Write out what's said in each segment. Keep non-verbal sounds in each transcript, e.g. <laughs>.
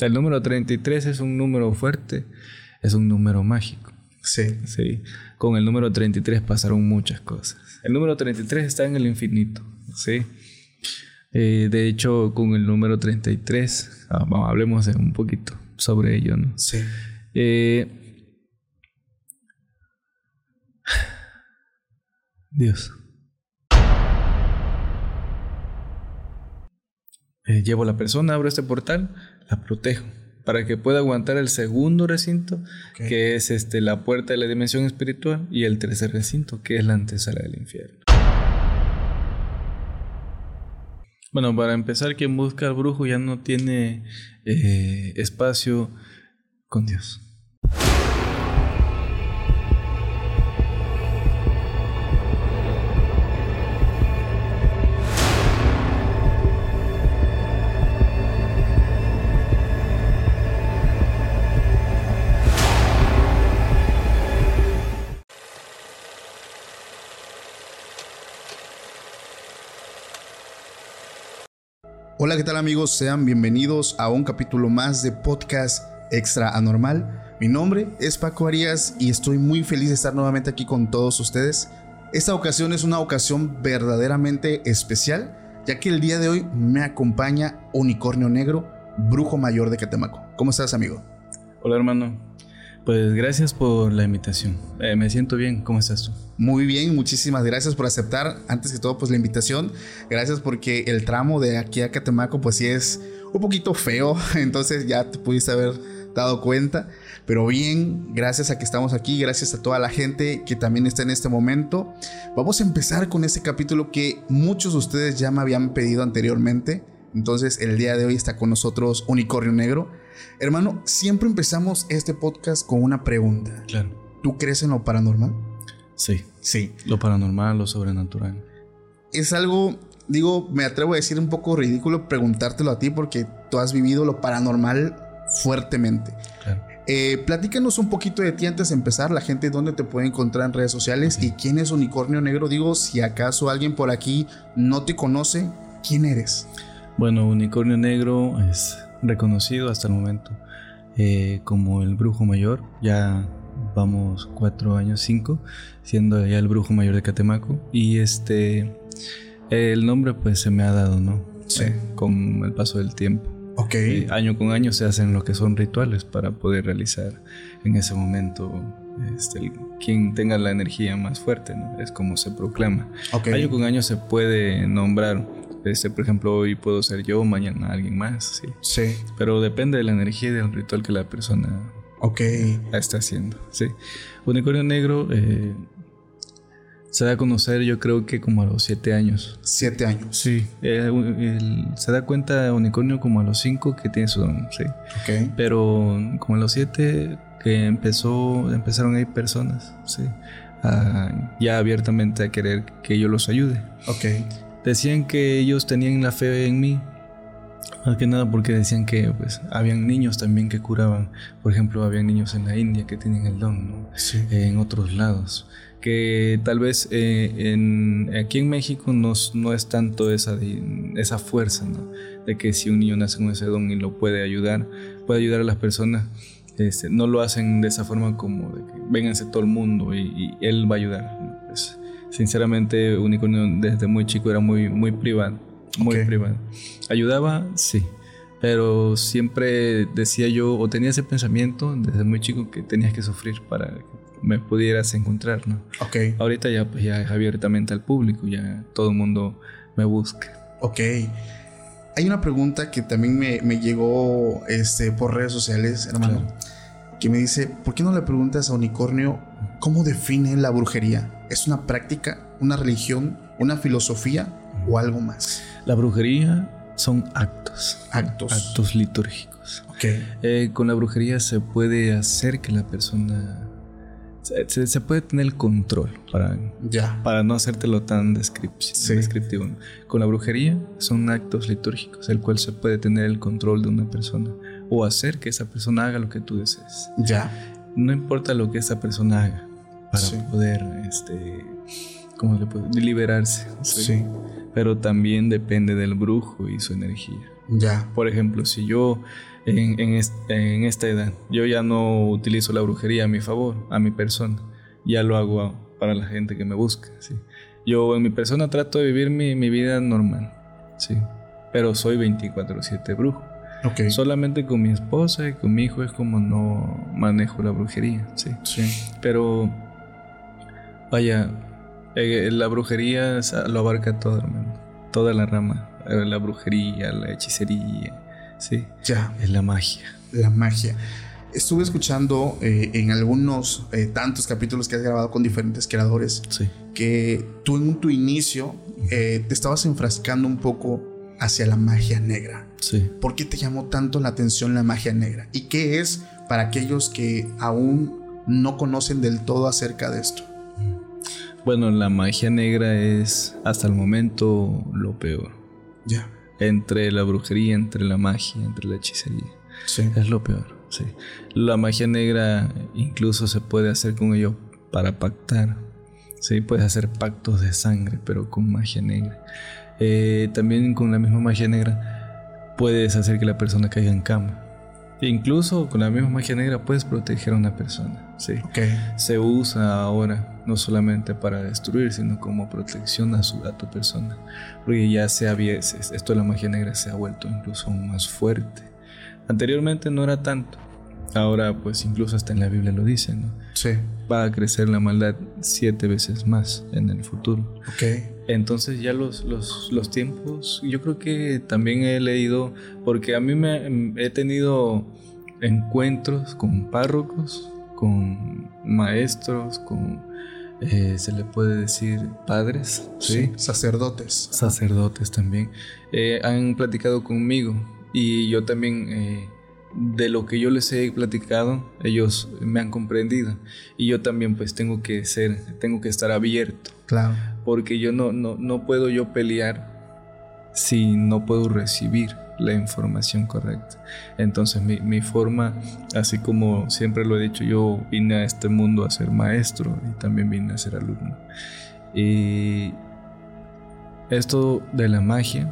El número 33 es un número fuerte, es un número mágico. Sí. Sí. Con el número 33 pasaron muchas cosas. El número 33 está en el infinito. Sí. Eh, de hecho, con el número 33, ah, vamos, hablemos un poquito sobre ello, ¿no? Sí. Eh, Dios. Eh, llevo a la persona, abro este portal, la protejo para que pueda aguantar el segundo recinto, que es este, la puerta de la dimensión espiritual, y el tercer recinto, que es la antesala del infierno. Bueno, para empezar, quien busca al brujo ya no tiene eh, espacio con Dios. Hola, ¿qué tal amigos? Sean bienvenidos a un capítulo más de Podcast Extra Anormal. Mi nombre es Paco Arias y estoy muy feliz de estar nuevamente aquí con todos ustedes. Esta ocasión es una ocasión verdaderamente especial, ya que el día de hoy me acompaña Unicornio Negro, brujo mayor de Catemaco. ¿Cómo estás, amigo? Hola, hermano. Pues gracias por la invitación. Eh, me siento bien. ¿Cómo estás tú? Muy bien, muchísimas gracias por aceptar. Antes que todo, pues la invitación. Gracias porque el tramo de aquí a Catemaco, pues sí es un poquito feo. <laughs> Entonces ya te pudiste haber dado cuenta. Pero bien, gracias a que estamos aquí, gracias a toda la gente que también está en este momento. Vamos a empezar con este capítulo que muchos de ustedes ya me habían pedido anteriormente. Entonces el día de hoy está con nosotros Unicornio Negro. Hermano, siempre empezamos este podcast con una pregunta. Claro. ¿Tú crees en lo paranormal? Sí. Sí. Lo paranormal, lo sobrenatural. Es algo, digo, me atrevo a decir un poco ridículo preguntártelo a ti porque tú has vivido lo paranormal fuertemente. Claro. Eh, platícanos un poquito de ti antes de empezar, la gente dónde te puede encontrar en redes sociales y quién es Unicornio Negro. Digo, si acaso alguien por aquí no te conoce, ¿quién eres? Bueno, Unicornio Negro es reconocido hasta el momento eh, como el brujo mayor. Ya vamos cuatro años, cinco, siendo ya el brujo mayor de Catemaco. Y este, el nombre pues se me ha dado, ¿no? Sí. Eh, con el paso del tiempo. Ok. Y año con año se hacen lo que son rituales para poder realizar en ese momento este, el- quien tenga la energía más fuerte, ¿no? Es como se proclama. Ok. Año con año se puede nombrar, este, por ejemplo, hoy puedo ser yo, mañana alguien más, sí. Sí. Pero depende de la energía y del ritual que la persona Ok. está haciendo, sí. Unicornio Negro eh, se da a conocer yo creo que como a los siete años. Siete años. Sí. Eh, el- se da cuenta Unicornio como a los cinco que tiene su don, sí. Ok. Pero como a los siete que empezó, empezaron a ir personas, sí. a- ya abiertamente a querer que yo los ayude. Ok. Decían que ellos tenían la fe en mí. Más que nada porque decían que pues habían niños también que curaban. Por ejemplo, habían niños en la India que tienen el don, ¿no? Sí. en otros lados. Que tal vez eh, en, aquí en México no, es- no es tanto esa, de- esa fuerza, ¿no? De que si un niño nace con ese don y lo puede ayudar, puede ayudar a las personas. Este, no lo hacen de esa forma como de que vénganse todo el mundo y, y él va a ayudar. ¿no? Pues, sinceramente, Unicornio desde muy chico era muy, muy privado. Muy privado. ¿Ayudaba? Sí. Pero siempre decía yo, o tenía ese pensamiento desde muy chico que tenías que sufrir para que me pudieras encontrar, ¿no? Ok. Ahorita ya, pues, ya es abiertamente al público, ya todo el mundo me busca. Ok. Hay una pregunta que también me, me llegó este, por redes sociales, hermano, que me dice, ¿por qué no le preguntas a Unicornio cómo define la brujería? ¿Es una práctica, una religión, una filosofía o algo más? La brujería son actos. Actos. Actos litúrgicos. Ok. Eh, con la brujería se puede hacer que la persona... Se, puede tener el control para, Ya. para no hacértelo tan Sí. descriptivo. ¿no? Con la brujería son actos litúrgicos, el cual se puede tener el control de una persona o hacer que esa persona haga lo que tú desees. Ya. No importa lo que esa persona haga para Sí. poder, este, ¿cómo le puedo? Liberarse. Sí. Pero también depende del brujo y su energía. Ya. Por ejemplo, si yo en, en, esta edad, yo ya no utilizo la brujería a mi favor, a mi persona, ya lo hago para la gente que me busca, ¿sí? Yo en mi persona trato de vivir mi, mi vida normal, ¿sí? Pero soy 24/7 brujo. Okay. Solamente con mi esposa y con mi hijo es como no manejo la brujería, ¿sí? Sí. Pero, vaya, eh, la brujería lo abarca todo, hermano. Toda la rama. Eh, la brujería, la hechicería, ¿sí? Ya. Es la magia. La magia. Estuve escuchando eh, en algunos tantos capítulos que has grabado con diferentes creadores sí. que tú en tu inicio te estabas enfrascando un poco hacia la magia negra. Sí. ¿Por qué te llamó tanto la atención la magia negra? ¿Y qué es para aquellos que aún no conocen del todo acerca de esto? Bueno, la magia negra es hasta el momento lo peor. Ya. Entre la brujería, entre la magia, entre la hechicería. Sí. Es lo peor, sí. La magia negra incluso se puede hacer con ello para pactar. Sí, puedes hacer pactos de sangre, pero con magia negra. Eh, también con la misma magia negra puedes hacer que la persona caiga en cama. Incluso con la misma magia negra puedes proteger a una persona. Sí. Okay. Se usa ahora no solamente para destruir, sino como protección a, su, a tu persona. Porque ya se había, esto de la magia negra se ha vuelto incluso más fuerte. Anteriormente no era tanto. Ahora pues incluso hasta en la Biblia lo dice, ¿no? Sí. Va a crecer la maldad siete veces más en el futuro. Ok. Entonces ya los, los, los, tiempos, yo creo que también he leído, porque a mí me he tenido encuentros con párrocos, con maestros, con, eh, se le puede decir, padres, ¿sí? sacerdotes. Sacerdotes también. Eh, han platicado conmigo y yo también... Eh, de lo que yo les he platicado, ellos me han comprendido. Y yo también pues tengo que ser, tengo que estar abierto. Claro. Porque yo no, no, no puedo yo pelear si no puedo recibir la información correcta. Entonces mi, mi, forma, así como siempre lo he dicho, yo vine a este mundo a ser maestro y también vine a ser alumno. Y esto de la magia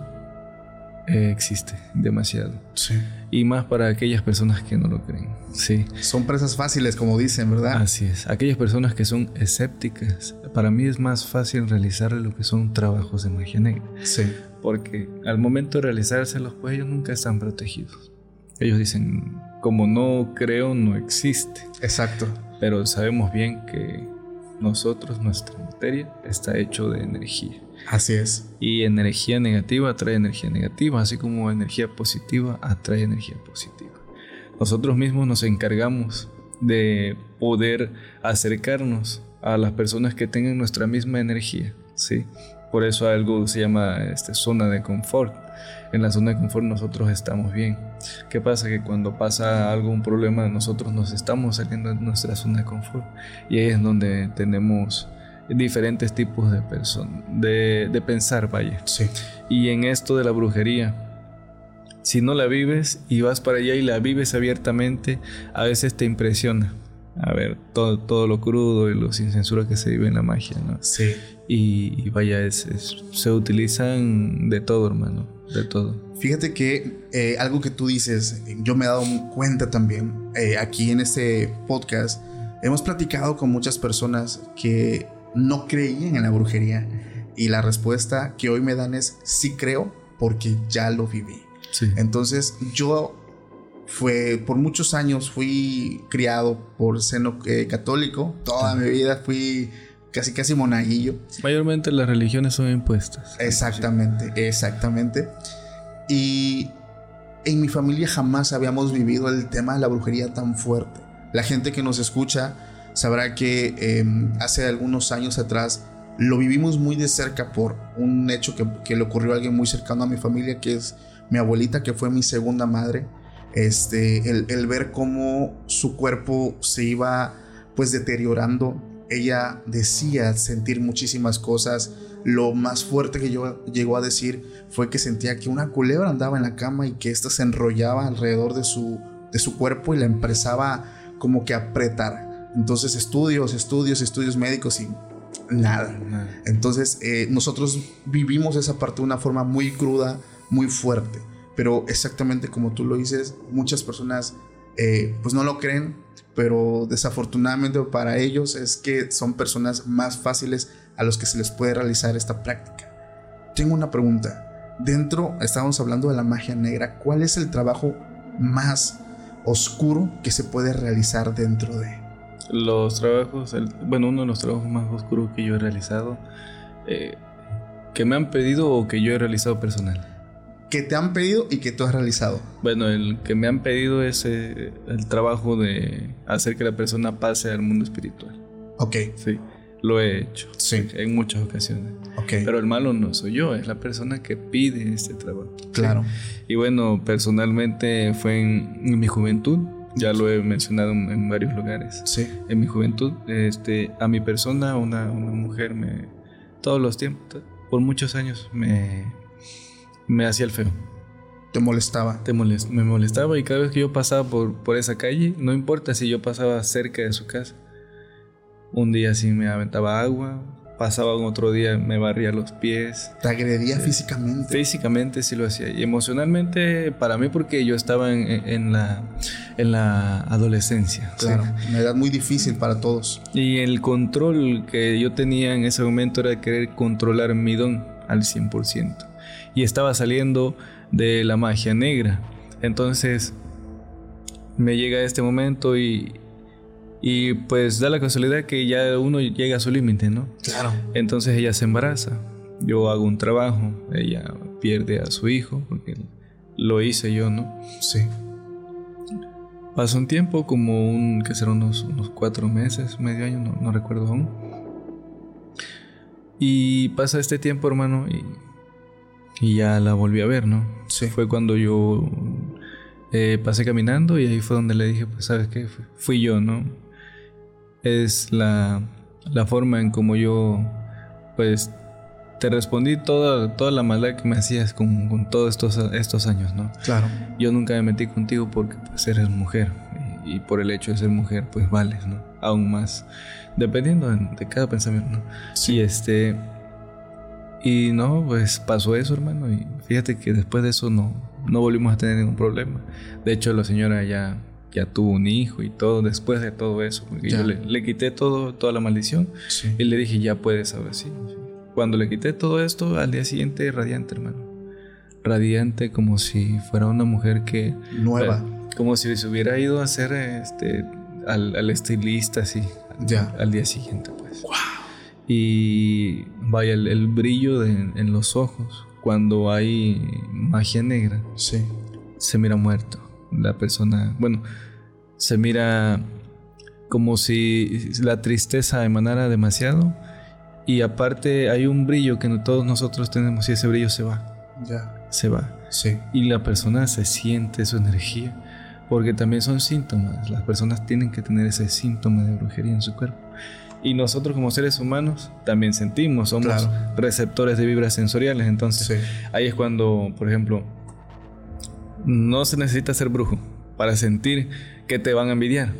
eh, existe demasiado. Sí. Y más para aquellas personas que no lo creen. Sí. Son presas fáciles, como dicen, ¿verdad? Así es. Aquellas personas que son escépticas. Para mí es más fácil realizar lo que son trabajos de magia negra. Sí. Porque al momento de realizárselos, pues ellos nunca están protegidos. Ellos dicen, como no creo, no existe. Exacto. Pero sabemos bien que nosotros, nuestra materia, está hecho de energía. Así es. Y energía negativa atrae energía negativa, así como energía positiva atrae energía positiva. Nosotros mismos nos encargamos de poder acercarnos a las personas que tengan nuestra misma energía, ¿sí? Por eso algo se llama este, zona de confort. En la zona de confort nosotros estamos bien. ¿Qué pasa? Que cuando pasa algo, un problema, nosotros nos estamos saliendo de nuestra zona de confort. Y ahí es donde tenemos diferentes tipos de personas, de, de, pensar, vaya. Sí. Y en esto de la brujería, si no la vives y vas para allá y la vives abiertamente, a veces te impresiona. A ver, todo, todo lo crudo y lo sin censura que se vive en la magia, ¿no? Sí. Y, y vaya, es, es, se utilizan de todo, hermano, de todo. Fíjate que eh, algo que tú dices, yo me he dado cuenta también, eh, aquí en este podcast, hemos platicado con muchas personas que no creían en la brujería. Y la respuesta que hoy me dan es sí creo porque ya lo viví. Sí. Entonces yo fue por muchos años fui criado por seno eh, católico. Toda mi vida fui casi casi monaguillo. Mayormente las religiones son impuestas. Exactamente, exactamente. Y en mi familia jamás habíamos vivido el tema de la brujería tan fuerte. La gente que nos escucha sabrá que eh, hace algunos años atrás lo vivimos muy de cerca por un hecho que, que, le ocurrió a alguien muy cercano a mi familia, que es mi abuelita, que fue mi segunda madre. Este, el, el ver cómo su cuerpo se iba pues deteriorando. Ella decía sentir muchísimas cosas. Lo más fuerte que yo llegó a decir fue que sentía que una culebra andaba en la cama y que ésta se enrollaba alrededor de su, de su cuerpo y la empezaba como que a apretar. Entonces estudios, estudios, estudios médicos y nada. Entonces eh, nosotros vivimos esa parte de una forma muy cruda, muy fuerte. pero exactamente como tú lo dices, muchas personas eh, pues no lo creen, pero desafortunadamente para ellos es que son personas más fáciles a los que se les puede realizar esta práctica. Tengo una pregunta. Dentro, estábamos hablando de la magia negra, ¿cuál es el trabajo más oscuro que se puede realizar dentro de? Los trabajos, bueno, uno de los trabajos más oscuros que yo he realizado, eh, que me han pedido o que yo he realizado personal que te han pedido y que tú has realizado? Bueno, el que me han pedido es eh, el trabajo de hacer que la persona pase al mundo espiritual. Ok. Sí, lo he hecho. Sí. En muchas ocasiones. Ok. Pero el malo no soy yo, es la persona que pide este trabajo. Claro. Y bueno, personalmente fue en, mi juventud. Ya lo he mencionado en, varios lugares. Sí. En mi juventud, este, a mi persona, una, una mujer me, todos los tiempos, por muchos años me, me hacía el feo. ¿Te molestaba? Te me molestaba y cada vez que yo pasaba por, por esa calle, no importa si yo pasaba cerca de su casa, un día sí me aventaba agua, pasaba un otro día me barría los pies. ¿Te agredía físicamente? Físicamente sí lo hacía. Y emocionalmente para mí porque yo estaba en, la, en la adolescencia. Claro, una edad muy difícil para todos. Y el control que yo tenía en ese momento era querer controlar mi don al 100% y estaba saliendo de la magia negra. Entonces me llega este momento y, y pues da la casualidad que ya uno llega a su límite, ¿no? Claro. Entonces ella se embaraza. Yo hago un trabajo, ella pierde a su hijo porque lo hice yo, ¿no? Sí. Pasó un tiempo, como un, que será unos, unos cuatro meses, medio año, no, no recuerdo aún. Y pasa este tiempo, hermano, y y ya la volví a ver, ¿no? Sí. Fue cuando yo eh, pasé caminando y ahí fue donde le dije, pues, ¿sabes qué? Fui yo, ¿no? Es la, la forma en como yo, pues, te respondí toda, toda la maldad que me hacías con, con todos estos, estos años, ¿no? Claro. Yo nunca me metí contigo porque, pues, eres mujer. Y, por el hecho de ser mujer, pues, vales, ¿no? Aún más. Dependiendo de, de cada pensamiento, ¿no? Sí. Y este y no, pues pasó eso, hermano. Y fíjate que después de eso no, no volvimos a tener ningún problema. De hecho, la señora ya, ya tuvo un hijo y todo después de todo eso. Porque yo le, quité todo, toda la maldición. Y le dije, ya puedes ahora sí. Cuando le quité todo esto, al día siguiente, radiante, hermano. Radiante como si fuera una mujer que... Nueva. Como si se hubiera ido a hacer este, al, al estilista, así. Ya. Al día siguiente, pues. ¡Wow! Y vaya, el, brillo en los ojos cuando hay magia negra. Sí. Se mira muerto. La persona, bueno, se mira como si la tristeza emanara demasiado. Y aparte hay un brillo que todos nosotros tenemos y ese brillo se va. Ya. Se va. Sí. Y la persona se siente su energía. Porque también son síntomas. Las personas tienen que tener ese síntoma de brujería en su cuerpo. Y nosotros como seres humanos también sentimos, somos receptores de vibras sensoriales. Entonces ahí es cuando, por ejemplo, no se necesita ser brujo para sentir que te van a envidiar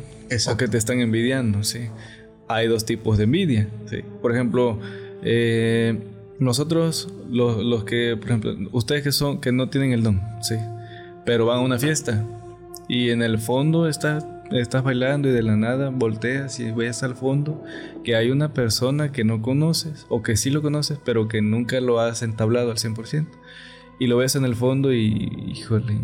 o que te están envidiando. ¿sí? Hay dos tipos de envidia. ¿sí? Por ejemplo, eh, nosotros, los, los, que, por ejemplo, ustedes que son que no tienen el don, sí, pero van a una fiesta y en el fondo está estás bailando y de la nada volteas y ves al fondo que hay una persona que no conoces o que sí lo conoces pero que nunca lo has entablado al 100%. Y lo ves en el fondo y, híjole,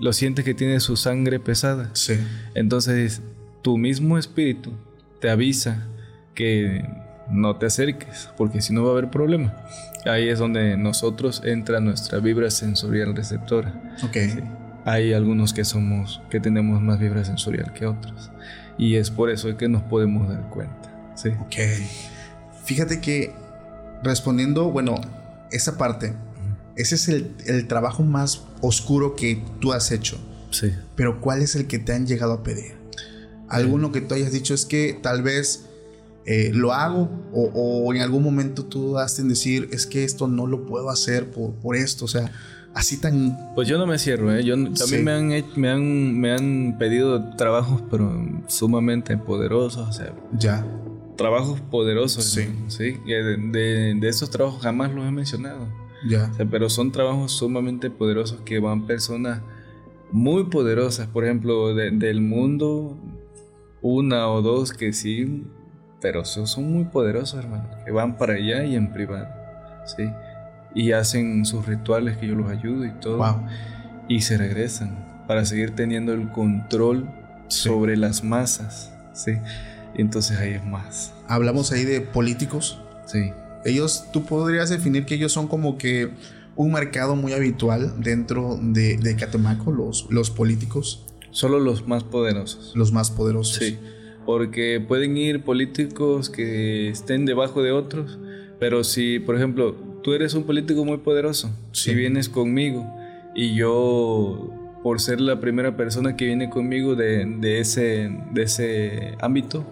lo sientes que tiene su sangre pesada. Sí. Entonces, tu mismo espíritu te avisa que no te acerques, porque si no va a haber problema. Ahí es donde nosotros entra nuestra vibra sensorial receptora. Ok hay algunos que somos, que tenemos más vibra sensorial que otros. Y es por eso que nos podemos dar cuenta. Sí. Ok. Fíjate que respondiendo, bueno, esa parte, ese es el, trabajo más oscuro que tú has hecho. Sí. Pero ¿cuál es el que te han llegado a pedir? Alguno que tú hayas dicho es que tal vez eh, lo hago o, o, en algún momento tú daste en decir es que esto no lo puedo hacer por, por esto. O sea, así tan... Pues yo no me cierro, ¿eh? Yo, también me, han, me, han, me han pedido trabajos, pero sumamente poderosos, o sea... Ya. Trabajos poderosos, sí. ¿sí? De, de, esos trabajos jamás los he mencionado. Ya. pero son trabajos sumamente poderosos que van personas muy poderosas, por ejemplo, del mundo, una o dos que sí, pero son muy poderosos, hermano, que van para allá y en privado, ¿sí? Y hacen sus rituales que yo los ayudo y todo. Y se regresan para seguir teniendo el control sobre las masas, ¿sí? entonces ahí es más. Hablamos ahí de políticos. Sí. Ellos, tú podrías definir que ellos son como que un mercado muy habitual dentro de, de Catemaco, los, los políticos. Solo los más poderosos. Los más poderosos. Sí, porque pueden ir políticos que estén debajo de otros, pero si, por ejemplo, tú eres un político muy poderoso, si vienes conmigo y yo, por ser la primera persona que viene conmigo de, de, ese, de ese ámbito,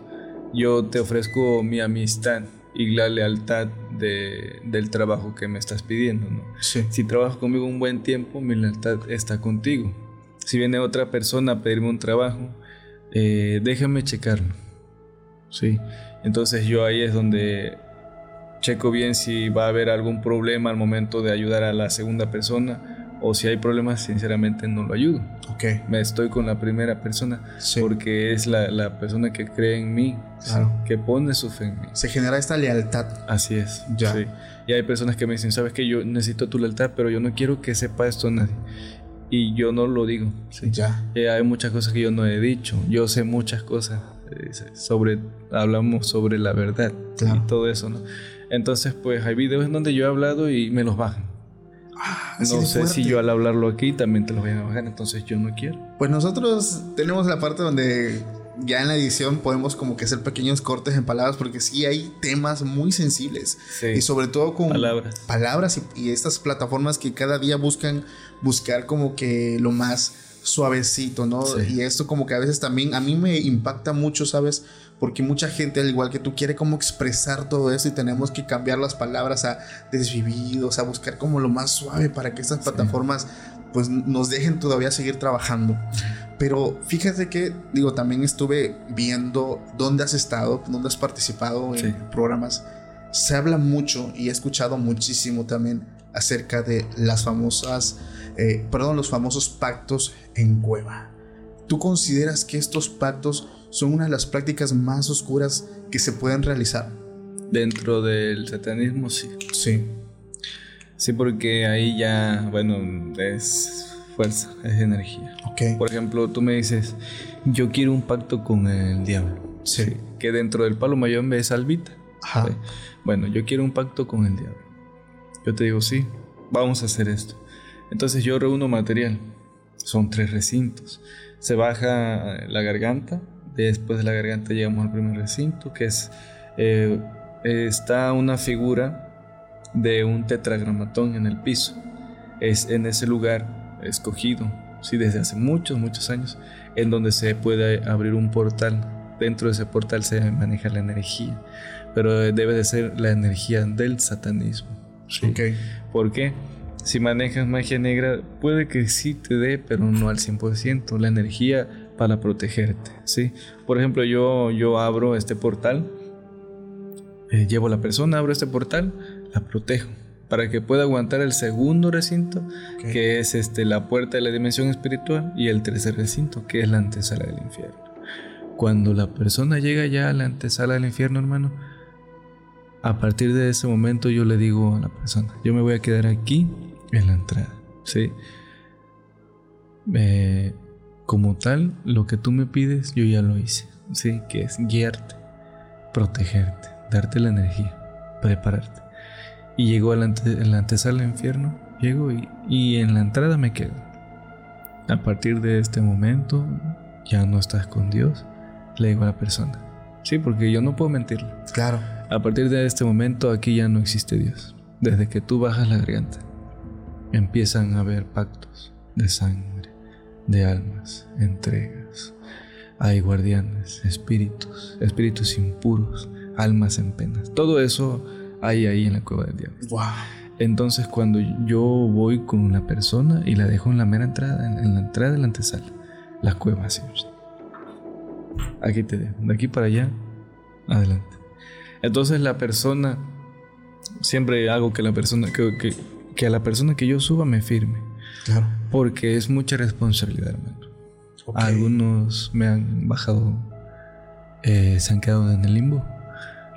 yo te ofrezco mi amistad y la lealtad de, del trabajo que me estás pidiendo. ¿no? Si trabajas conmigo un buen tiempo, mi lealtad está contigo. Si viene otra persona a pedirme un trabajo, eh, déjame checarlo. ¿sí? Entonces yo ahí es donde checo bien si va a haber algún problema al momento de ayudar a la segunda persona o si hay problemas, sinceramente no lo ayudo. Ok. Me estoy con la primera persona porque es la, la, persona que cree en mí, que pone su fe en mí. Se genera esta lealtad. Así es. Ya. Sí. Y hay personas que me dicen, sabes que yo necesito tu lealtad, pero yo no quiero que sepa esto nadie. Y yo no lo digo. ¿sí? Ya. Y hay muchas cosas que yo no he dicho. Yo sé muchas cosas eh, sobre, hablamos sobre la verdad y todo eso, ¿no? Entonces, pues hay videos en donde yo he hablado y me los bajan. Ah, no sé si yo al hablarlo aquí también te lo voy a bajar, entonces yo no quiero. Pues nosotros tenemos la parte donde ya en la edición podemos como que hacer pequeños cortes en palabras porque sí hay temas muy sensibles y sobre todo con palabras, palabras y, y, estas plataformas que cada día buscan buscar como que lo más suavecito, ¿no? Y esto como que a veces también a mí me impacta mucho, ¿sabes? Porque mucha gente, al igual que tú, quiere como expresar todo eso y tenemos que cambiar las palabras a desvividos, a buscar como lo más suave para que estas plataformas pues nos dejen todavía seguir trabajando. Pero fíjate que, digo, también estuve viendo dónde has estado, dónde has participado en programas. Se habla mucho y he escuchado muchísimo también acerca de las famosas, eh, perdón, los famosos pactos en cueva. ¿Tú consideras que estos pactos son una de las prácticas más oscuras que se pueden realizar? Dentro del satanismo, sí. Sí. Sí, porque ahí ya, bueno, es fuerza, es energía. Ok. Por ejemplo, tú me dices, yo quiero un pacto con el diablo. Sí. que dentro del palo mayor es albita. Ajá. Bueno, yo quiero un pacto con el diablo. Yo te digo, sí, vamos a hacer esto. Entonces yo reúno material. Son tres recintos. Se baja la garganta. Después de la garganta llegamos al primer recinto, que es... Eh, está una figura de un tetragramatón en el piso. Es en ese lugar escogido, sí, desde hace muchos, muchos años, en donde se puede abrir un portal. Dentro de ese portal se maneja la energía, pero debe de ser la energía del satanismo. ¿Por qué? Si manejas magia negra, puede que sí te dé, pero no al 100%. La energía para protegerte, ¿sí? Por ejemplo, yo, yo abro este portal, eh, llevo a la persona, abro este portal, la protejo para que pueda aguantar el segundo recinto, que es este, la puerta de la dimensión espiritual, y el tercer recinto, que es la antesala del infierno. Cuando la persona llega ya a la antesala del infierno, hermano, a partir de ese momento yo le digo a la persona, yo me voy a quedar aquí en la entrada, ¿sí? Eh, como tal, lo que tú me pides, yo ya lo hice, ¿sí? Que es guiarte, protegerte, darte la energía, prepararte. Y llegó a la, antesala del infierno, llego y, y en la entrada me quedo. A partir de este momento, ya no estás con Dios, le digo a la persona. Sí, porque yo no puedo mentirle. Claro. A partir de este momento, aquí ya no existe Dios. Desde que tú bajas la garganta, empiezan a haber pactos de sangre, de almas, entregas. Hay guardianes, espíritus, espíritus impuros, almas en penas. Todo eso hay ahí en la cueva del diablo. Entonces cuando yo voy con una persona y la dejo en la mera entrada, en, la entrada de la antesala, la cueva así. Aquí te dejo, de aquí para allá, adelante. Entonces la persona, siempre hago que la persona, que, que a la persona que yo suba me firme. Claro. Porque es mucha responsabilidad, hermano. Algunos me han bajado, eh, se han quedado en el limbo.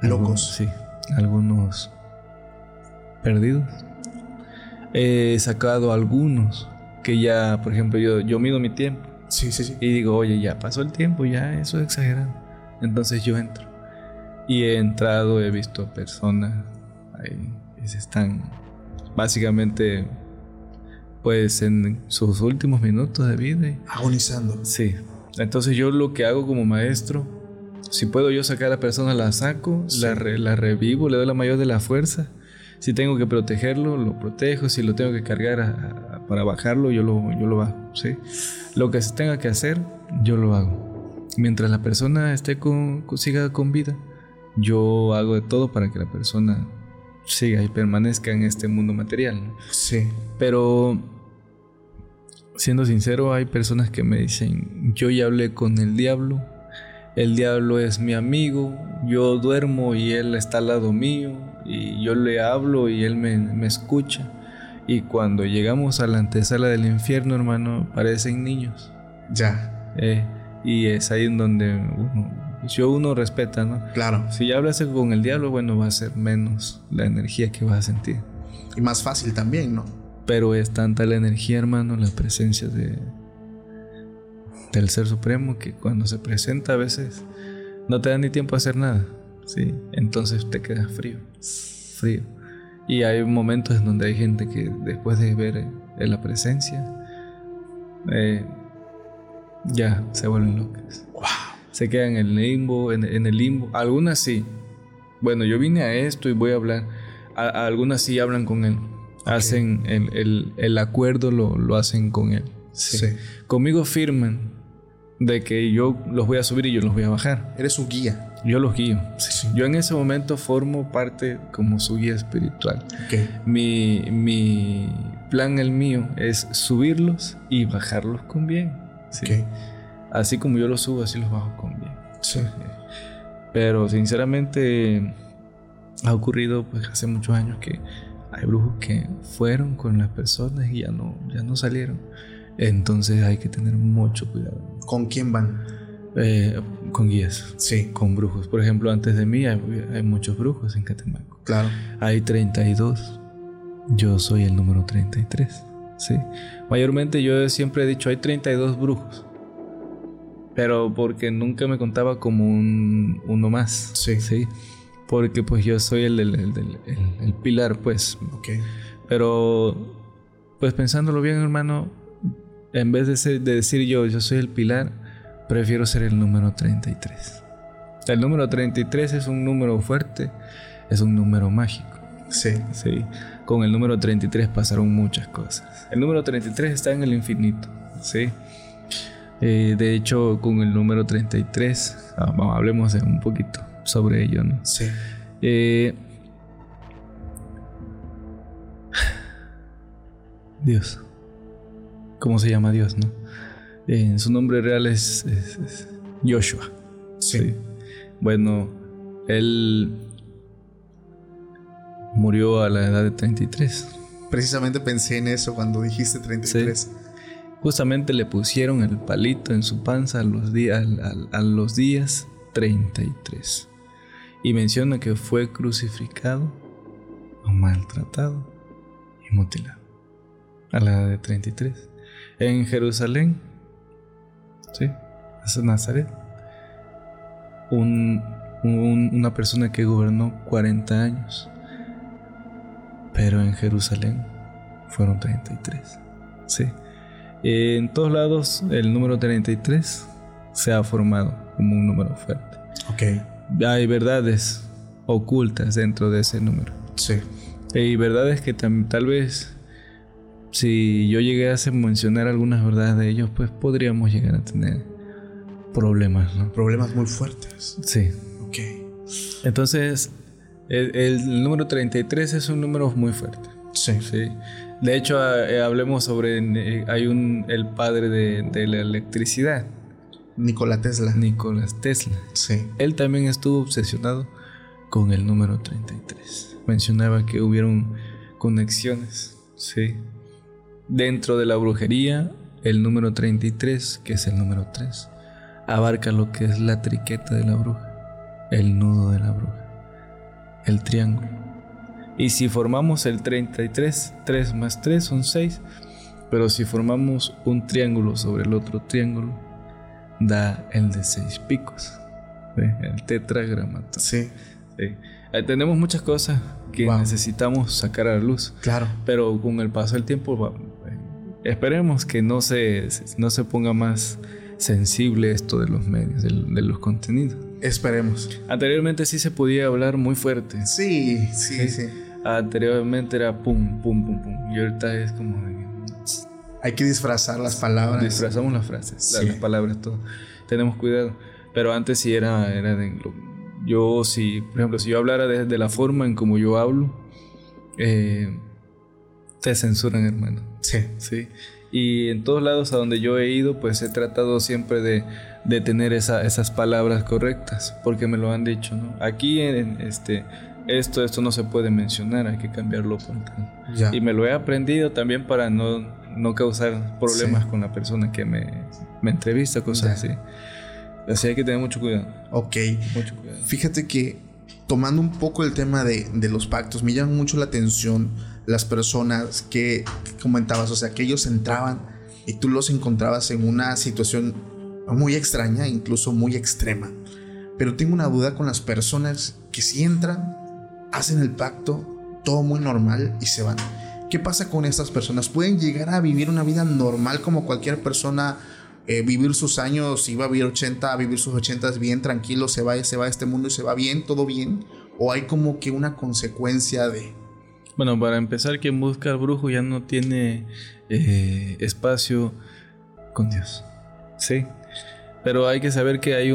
Locos. sí. Algunos perdidos. He sacado algunos que ya, por ejemplo, yo, yo mido mi tiempo. Sí, sí, sí. Y digo, oye, ya pasó el tiempo, ya eso es exagerado. Entonces yo entro. Y he entrado, he visto personas ahí que se están básicamente pues en sus últimos minutos de vida. Agonizando. Sí. Entonces yo lo que hago como maestro, si puedo yo sacar a la persona, la saco, la, la revivo, le doy la mayor de la fuerza. Si tengo que protegerlo, lo protejo. Si lo tengo que cargar para bajarlo, yo lo, yo lo bajo. ¿sí? Lo que se tenga que hacer, yo lo hago. Mientras la persona esté con, siga con vida, yo hago de todo para que la persona siga y permanezca en este mundo material. Sí. Pero siendo sincero, hay personas que me dicen, yo ya hablé con el diablo, el diablo es mi amigo, yo duermo y él está al lado mío, y yo le hablo y él me, escucha. Y cuando llegamos a la antesala del infierno, hermano, parecen niños. Ya. Eh, y es ahí en donde uno, yo uno respeta, ¿no? Claro. Si ya hablas con el diablo, bueno, va a ser menos la energía que vas a sentir. Y más fácil también, ¿no? Pero es tanta la energía, hermano, la presencia de del Ser Supremo que cuando se presenta a veces no te da ni tiempo a hacer nada, ¿sí? Entonces te quedas frío, frío. Y hay momentos en donde hay gente que después de ver eh, la presencia, eh, ya se vuelven locas. Se quedan en el limbo, en, el limbo. Algunas sí. Bueno, yo vine a esto y voy a hablar. algunas sí hablan con él. Hacen el, acuerdo, lo, lo, hacen con él. Sí. Conmigo firman de que yo los voy a subir y yo los voy a bajar. Eres su guía. Yo los guío. Yo en ese momento formo parte como su guía espiritual. Mi, mi plan, el mío, es subirlos y bajarlos con bien. Así como yo los subo, así los bajo con bien. Pero sinceramente ha ocurrido pues hace muchos años que hay brujos que fueron con las personas y ya no, ya no salieron. Entonces hay que tener mucho cuidado. ¿Con quién van? Eh, con guías. Sí. Con brujos. Por ejemplo, antes de mí hay, muchos brujos en Catemaco. Claro. Hay 32. Yo soy el número 33. Sí. Mayormente yo siempre he dicho hay 32 brujos. Pero porque nunca me contaba como un, uno más. Sí. Sí. Porque pues yo soy el, el pilar, pues. Ok. Pero, pues pensándolo bien, hermano, en vez de, decir yo, yo soy el pilar, prefiero ser el número 33. El número 33 es un número fuerte, es un número mágico. Sí. Sí. Con el número 33 pasaron muchas cosas. El número 33 está en el infinito. Sí. Eh, de hecho, con el número 33, ah, vamos, hablemos un poquito sobre ello, ¿no? Sí. Eh, Dios cómo se llama Dios, ¿no? En su nombre real es, Joshua. Sí. Bueno, él murió a la edad de 33. Precisamente pensé en eso cuando dijiste 33. Justamente le pusieron el palito en su panza a los, días, a los días 33. Y menciona que fue crucificado maltratado y mutilado a la edad de 33 en Jerusalén, ¿sí? Es Nazaret. una persona que gobernó 40 años, pero en Jerusalén fueron 33, ¿sí? En todos lados el número 33 se ha formado como un número fuerte. Ok. Hay verdades ocultas dentro de ese número. Sí. Y verdades que tal vez si yo llegué a mencionar algunas verdades de ellos, pues podríamos llegar a tener problemas, ¿no? Problemas muy fuertes. Sí. Ok. Entonces, el, número 33 es un número muy fuerte. Sí. Sí. De hecho, eh, hablemos sobre. Eh, hay un. El padre de, de, la electricidad. Nikola Tesla. Nikola Tesla. Sí. Él también estuvo obsesionado con el número 33. Mencionaba que hubieron conexiones Sí. Dentro de la brujería, el número 33, que es el número 3, abarca lo que es la triqueta de la bruja, el nudo de la bruja, el triángulo. Y si formamos el 33, 3 más 3 son 6, pero si formamos un triángulo sobre el otro triángulo, da el de 6 picos, el tetragrama. Sí. sí. tenemos muchas cosas que necesitamos sacar a la luz. Claro. Pero con el paso del tiempo, eh, esperemos que no se, no se ponga más sensible esto de los medios, de, los contenidos. Esperemos. Anteriormente sí se podía hablar muy fuerte. Sí, sí, sí. Anteriormente era pum, pum, pum, pum. Y ahorita es como... Hay que disfrazar las palabras. Disfrazamos las frases, las, palabras, todo. Tenemos cuidado. Pero antes sí era, era de... Yo si, por ejemplo, si yo hablara de, la forma en como yo hablo, eh, te censuran, hermano. Sí. Sí. Y en todos lados a donde yo he ido, pues he tratado siempre de, de tener esas palabras correctas, porque me lo han dicho, ¿no? Aquí en este esto, esto no se puede mencionar, hay que cambiarlo por Y me lo he aprendido también para no, no causar problemas con la persona que me, me entrevista, cosas así. Así hay que tener mucho cuidado. Ok. Mucho cuidado. Fíjate que tomando un poco el tema de, de los pactos, me llama mucho la atención las personas que, comentabas, o sea, que ellos entraban y tú los encontrabas en una situación muy extraña, incluso muy extrema. Pero tengo una duda con las personas que si entran, hacen el pacto, todo muy normal y se van. ¿Qué pasa con estas personas? ¿Pueden llegar a vivir una vida normal como cualquier persona? Eh, vivir sus años, si va a vivir 80, a vivir sus 80 bien tranquilo, se va, se va a este mundo y se va bien, todo bien. ¿O hay como que una consecuencia de, bueno, para empezar, quien busca al brujo ya no tiene eh, espacio con Dios. Sí. Pero hay que saber que hay,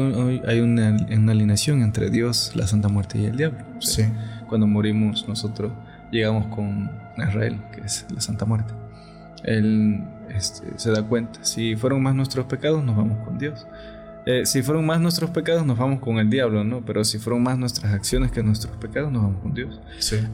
hay una, alineación entre Dios, la Santa Muerte y el diablo. Sí. Cuando morimos nosotros llegamos con Israel, que es la Santa Muerte. Él este, se da cuenta, si fueron más nuestros pecados, nos vamos con Dios. Eh, si fueron más nuestros pecados, nos vamos con el diablo, ¿no? Pero si fueron más nuestras acciones que nuestros pecados, nos vamos con Dios.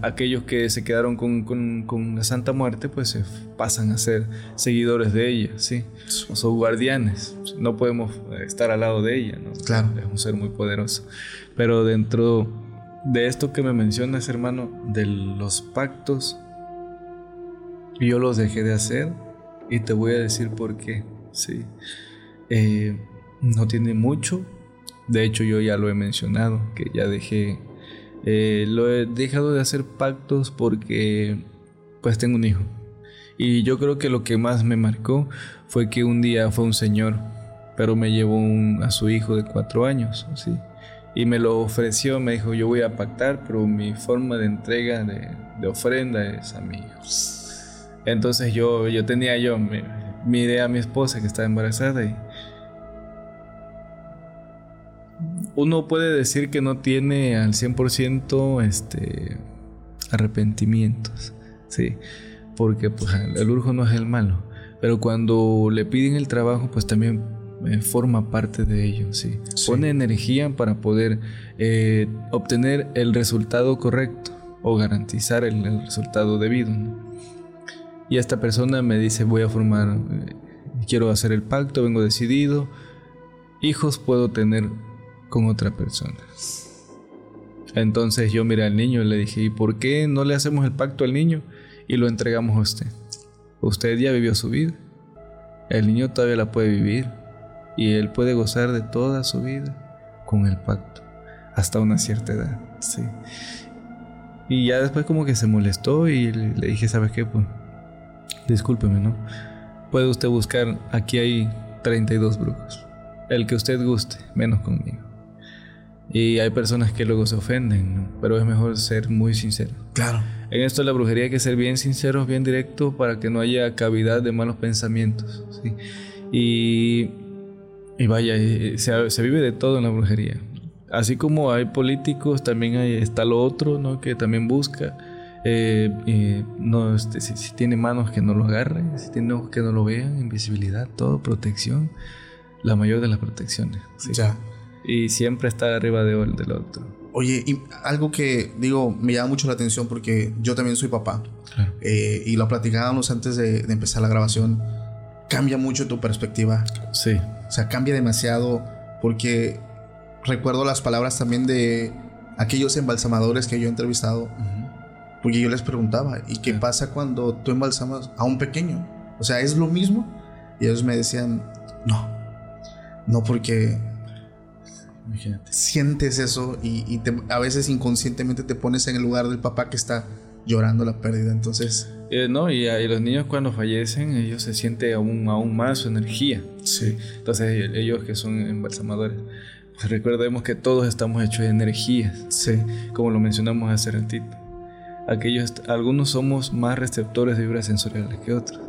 Aquellos que se quedaron con, la Santa Muerte, pues se pasan a ser seguidores de ella, ¿sí? O son guardianes. No podemos estar al lado de ella, ¿no? Claro. Es un ser muy poderoso. Pero dentro de esto que me mencionas, hermano, de los pactos, yo los dejé de hacer y te voy a decir por qué, ¿sí? Eh, no tiene mucho. De hecho, yo ya lo he mencionado, que ya dejé, eh, lo he dejado de hacer pactos porque pues tengo un hijo. Y yo creo que lo que más me marcó fue que un día fue un señor, pero me llevó a su hijo de cuatro años, ¿sí? Y me lo ofreció, me dijo, yo voy a pactar, pero mi forma de entrega de, ofrenda es a mi. Entonces yo, yo tenía yo, miré a mi esposa que estaba embarazada y uno puede decir que no tiene al 100% este, arrepentimientos, ¿sí? Porque pues, el urjo no es el malo, pero cuando le piden el trabajo, pues también eh, forma parte de ello, ¿sí? Pone energía para poder eh, obtener el resultado correcto o garantizar el, resultado debido. Y esta persona me dice, voy a formar, eh, quiero hacer el pacto, vengo decidido, hijos puedo tener con otra persona. Entonces yo miré al niño y le dije, ¿y por qué no le hacemos el pacto al niño y lo entregamos a usted? Usted ya vivió su vida. El niño todavía la puede vivir y él puede gozar de toda su vida con el pacto hasta una cierta edad. Sí. Y ya después como que se molestó y le, dije, ¿sabes qué? Pues discúlpeme, ¿no? Puede usted buscar, aquí hay 32 brujos. El que usted guste, menos conmigo. Y hay personas que luego se ofenden, pero es mejor ser muy sincero. Claro. En esto de la brujería hay que ser bien sinceros, bien directos para que no haya cavidad de malos pensamientos. ¿sí? Y, y, vaya, eh, se, se, vive de todo en la brujería. Así como hay políticos, también hay, está lo otro, ¿no? Que también busca. Eh, no, este, si, tiene manos que no lo agarren, si tiene ojos que no lo vean, invisibilidad, todo, protección. La mayor de las protecciones. Ya y siempre está arriba de, del otro. Oye, y algo que digo, me llama mucho la atención porque yo también soy papá. Eh, y lo platicábamos antes de, de, empezar la grabación. Cambia mucho tu perspectiva. Sí. O sea, cambia demasiado porque recuerdo las palabras también de aquellos embalsamadores que yo he entrevistado. Porque yo les preguntaba, ¿y qué pasa cuando tú embalsamas a un pequeño? O sea, ¿es lo mismo? Y ellos me decían, no, no porque Imagínate. sientes eso y, a veces inconscientemente te pones en el lugar del papá que está llorando la pérdida. Entonces... Eh, no, y, los niños cuando fallecen, ellos se sienten aún, aún más su energía. Sí. Entonces ellos que son embalsamadores, pues recordemos que todos estamos hechos de energías. Sí. Como lo mencionamos hace ratito. Aquellos, algunos somos más receptores de vibras sensoriales que otros.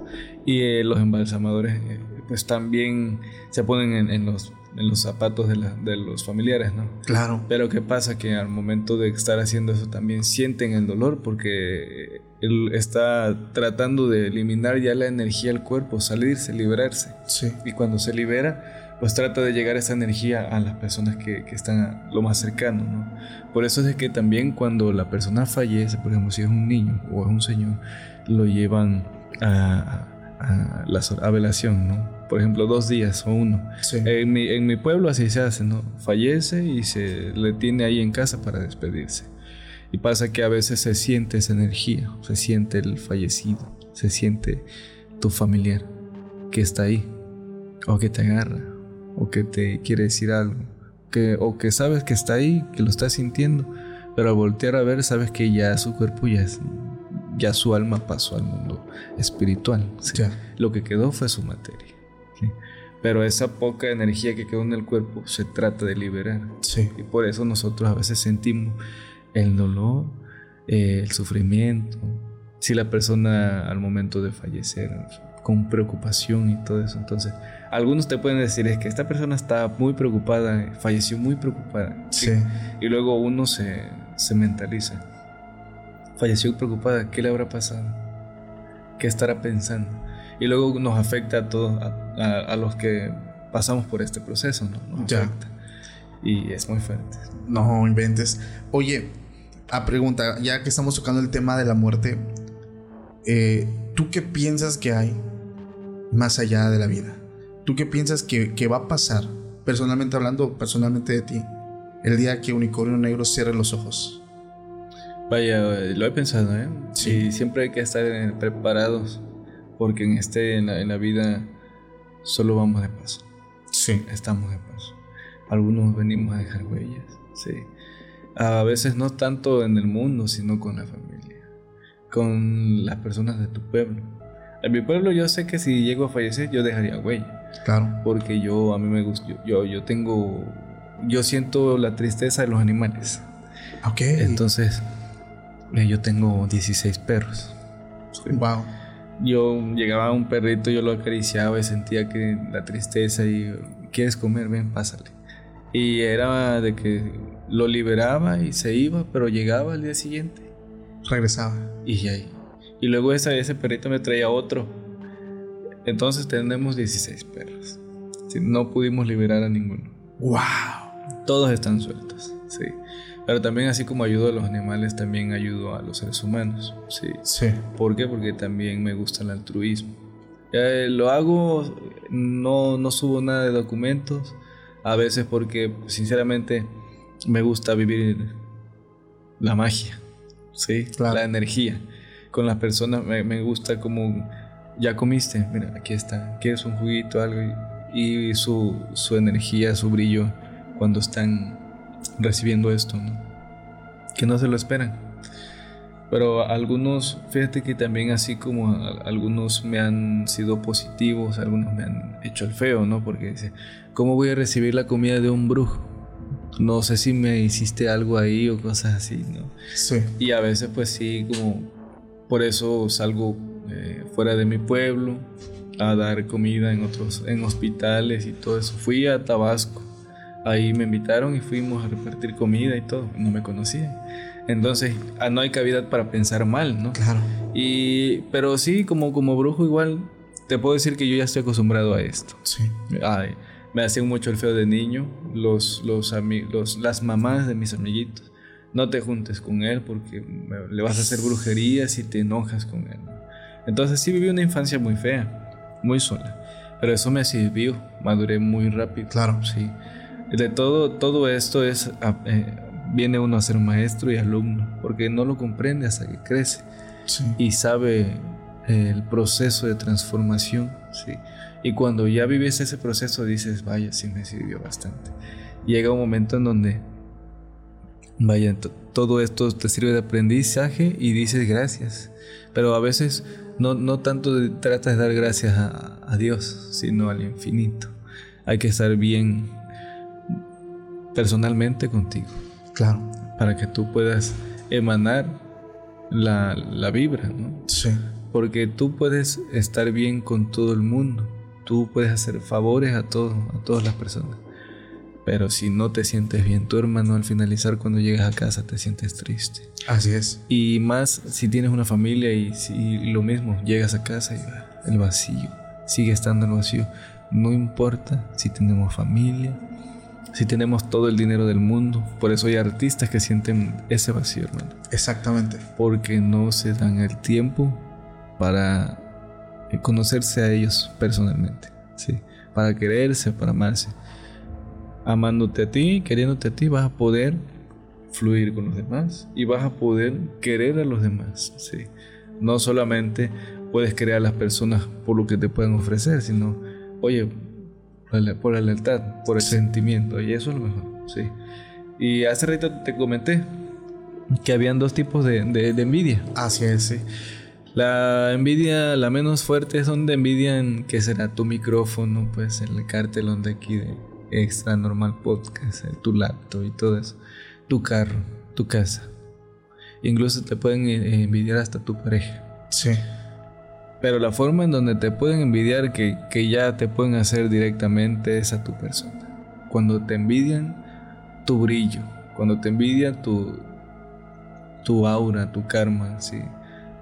Y eh, los embalsamadores, eh, pues también se ponen en, los, en los zapatos de, de, los familiares, ¿no? Claro. Pero ¿qué pasa? Que al momento de estar haciendo eso también sienten el dolor porque él está tratando de eliminar ya la energía del cuerpo, salirse, liberarse. Sí. Y cuando se libera, pues trata de llegar esa energía a las personas que, que, están lo más cercano, ¿no? Por eso es de que también cuando la persona fallece, por ejemplo, si es un niño o es un señor, lo llevan a, a, la velación, ¿no? Por ejemplo, dos días o uno. En, mi, en mi pueblo así se hace, ¿no? Fallece y se le tiene ahí en casa para despedirse. Y pasa que a veces se siente esa energía, se siente el fallecido, se siente tu familiar que está ahí o que te agarra o que te quiere decir algo, que, o que sabes que está ahí, que lo estás sintiendo, pero al voltear a ver sabes que ya su cuerpo ya es, ya su alma pasó al mundo espiritual. Lo que quedó fue su materia. Pero esa poca energía que quedó en el cuerpo se trata de liberar. Y por eso nosotros a veces sentimos el dolor, eh, el sufrimiento. Si la persona al momento de fallecer con preocupación y todo eso. Entonces, algunos te pueden decir es que esta persona está muy preocupada, falleció muy preocupada. Sí. Y luego uno se, se mentaliza. Falleció preocupada, ¿qué le habrá pasado? ¿Qué estará pensando? Y luego nos afecta a todos, a, los que pasamos por este proceso, ¿no? ya. Y es muy fuerte. No inventes. Oye, a pregunta, ya que estamos tocando el tema de la muerte, eh, ¿tú qué piensas que hay más allá de la vida? ¿Tú qué piensas que, va a pasar, personalmente hablando, personalmente de ti, el día que Unicornio Negro cierre los ojos? Vaya, lo he pensado, ¿eh? Sí. siempre hay que estar preparados, porque en, este, en la, vida solo vamos de paso. Sí. Estamos de paso. Algunos venimos a dejar huellas, sí. A veces no tanto en el mundo, sino con la familia, con las personas de tu pueblo. En mi pueblo yo sé que si llego a fallecer yo dejaría huella. Claro. Porque yo, a mí me gusta, yo, yo tengo, yo siento la tristeza de los animales. Ok. Entonces, eh, yo tengo 16 perros. Wow. Yo llegaba a un perrito, yo lo acariciaba y sentía que la tristeza y, ¿quieres comer? Ven, pásale. Y era de que lo liberaba y se iba, pero llegaba al día siguiente. Regresaba. Y ahí. Y luego ese, ese perrito me traía otro entonces tenemos 16 perros. No pudimos liberar a ninguno. ¡Wow! Todos están sueltos, sí. Pero también así como ayudo a los animales, también ayudo a los seres humanos, sí. Sí. ¿Por qué? Porque también me gusta el altruismo. Eh, lo hago, no, no subo nada de documentos, a veces porque sinceramente me gusta vivir la magia, ¿sí? La energía. Con las personas me, me gusta como ya comiste, mira, aquí está, quieres un juguito, algo, y, su, su, energía, su brillo cuando están recibiendo esto, ¿no? Que no se lo esperan. Pero algunos, fíjate que también así como algunos me han sido positivos, algunos me han hecho el feo, ¿no? Porque dice, ¿cómo voy a recibir la comida de un brujo? No sé si me hiciste algo ahí o cosas así, ¿no? Sí. Y a veces pues sí, como por eso salgo eh, fuera de mi pueblo a dar comida en otros en hospitales y todo eso. Fui a Tabasco. Ahí me invitaron y fuimos a repartir comida y todo. No me conocían. Entonces, ah, no hay cavidad para pensar mal, ¿no? Claro. Y, pero sí, como, como brujo igual, te puedo decir que yo ya estoy acostumbrado a esto. Sí. me hacían mucho el feo de niño, los, los, los, las mamás de mis amiguitos no te juntes con él porque le vas a hacer brujería si te enojas con él. Entonces sí viví una infancia muy fea, muy sola. Pero eso me sirvió, maduré muy rápido. Claro. Sí. De todo, todo esto es, ah, eh, viene uno a ser maestro y alumno, porque no lo comprende hasta que crece Sí. y sabe eh, el proceso de transformación. Sí. Y cuando ya vives ese proceso dices, vaya, sí me sirvió bastante. Llega un momento en donde, vaya, to- todo esto te sirve de aprendizaje y dices gracias. Pero a veces no, no tanto tratas de dar gracias a, a Dios, sino al infinito. Hay que estar bien personalmente contigo Claro. para que tú puedas emanar la, la vibra, ¿no? Sí. Porque tú puedes estar bien con todo el mundo, tú puedes hacer favores a todos, a todas las personas. Pero si no te sientes bien, tu hermano al finalizar cuando llegas a casa te sientes triste. Así es. Y más si tienes una familia y si lo mismo, llegas a casa y el vacío, sigue estando el vacío. No importa si tenemos familia, si tenemos todo el dinero del mundo. Por eso hay artistas que sienten ese vacío, hermano. Exactamente. Porque no se dan el tiempo para eh, conocerse a ellos personalmente. ¿sí? Para quererse, para amarse. Amándote a ti, queriéndote a ti, vas a poder fluir con los demás y vas a poder querer a los demás. ¿sí? No solamente puedes querer a las personas por lo que te pueden ofrecer, sino, oye, por la, lealtad, por el sentimiento, y eso es lo mejor. ¿sí? Y hace rato te comenté que habían dos tipos de, de- de envidia. Así es, sí. La envidia, la menos fuerte, son de envidia en que será tu micrófono, pues el cartelón de aquí de Extra Normal Podcast, eh, tu laptop y todo eso, tu carro, tu casa. Incluso te pueden eh, envidiar hasta tu pareja. Sí. Pero la forma en donde te pueden envidiar que, que ya te pueden hacer directamente es a tu persona. Cuando te envidian tu brillo, cuando te envidian tu, tu aura, tu karma, ¿sí?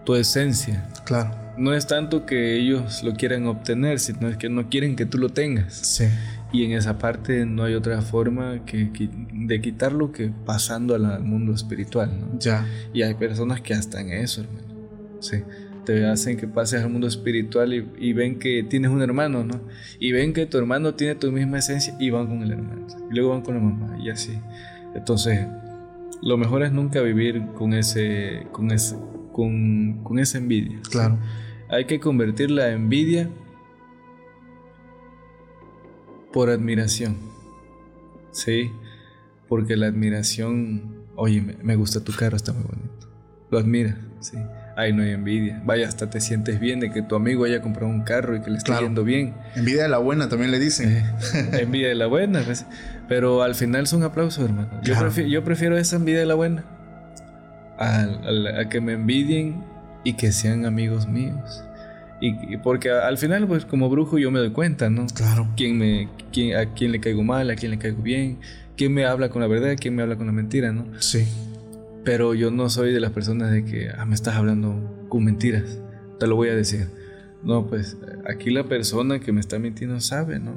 tu esencia. Claro. No es tanto que ellos lo quieran obtener, sino es que no quieren que tú lo tengas. Sí. Y en esa parte no hay otra forma que, que- de quitarlo que pasando al, al mundo espiritual. ¿no? Ya. Y hay personas que hasta en eso, hermano. Sí. Te hacen que pases al mundo espiritual y, y ven que tienes un hermano, ¿no? Y ven que tu hermano tiene tu misma esencia y van con el hermano. Y luego van con la mamá y así. Entonces, lo mejor es nunca vivir con ese, con ese, con, con esa envidia. ¿sí? Claro. Hay que convertir la envidia por admiración. Sí, porque la admiración, oye, me, me gusta tu carro, está muy bonito. Lo admiras, sí. Ahí no hay envidia. Vaya, hasta te sientes bien de que tu amigo haya comprado un carro y que le esté Claro. yendo bien. Envidia de la buena también le dicen. Eh, <laughs> envidia de la buena, pues. pero al final son aplausos, hermano. Yo, Claro. prefiero, yo prefiero esa envidia de la buena a, que me envidien y que sean amigos míos. Y, y porque a- al final, pues como brujo yo me doy cuenta, ¿no? Claro. quién me, quién, a quién le caigo mal, a quién le caigo bien, quién me habla con la verdad, quién me habla con la mentira, ¿no? Sí. Pero yo no soy de las personas de que, ah, me estás hablando con mentiras, te lo voy a decir. No, pues aquí la persona que me está mintiendo sabe, ¿no?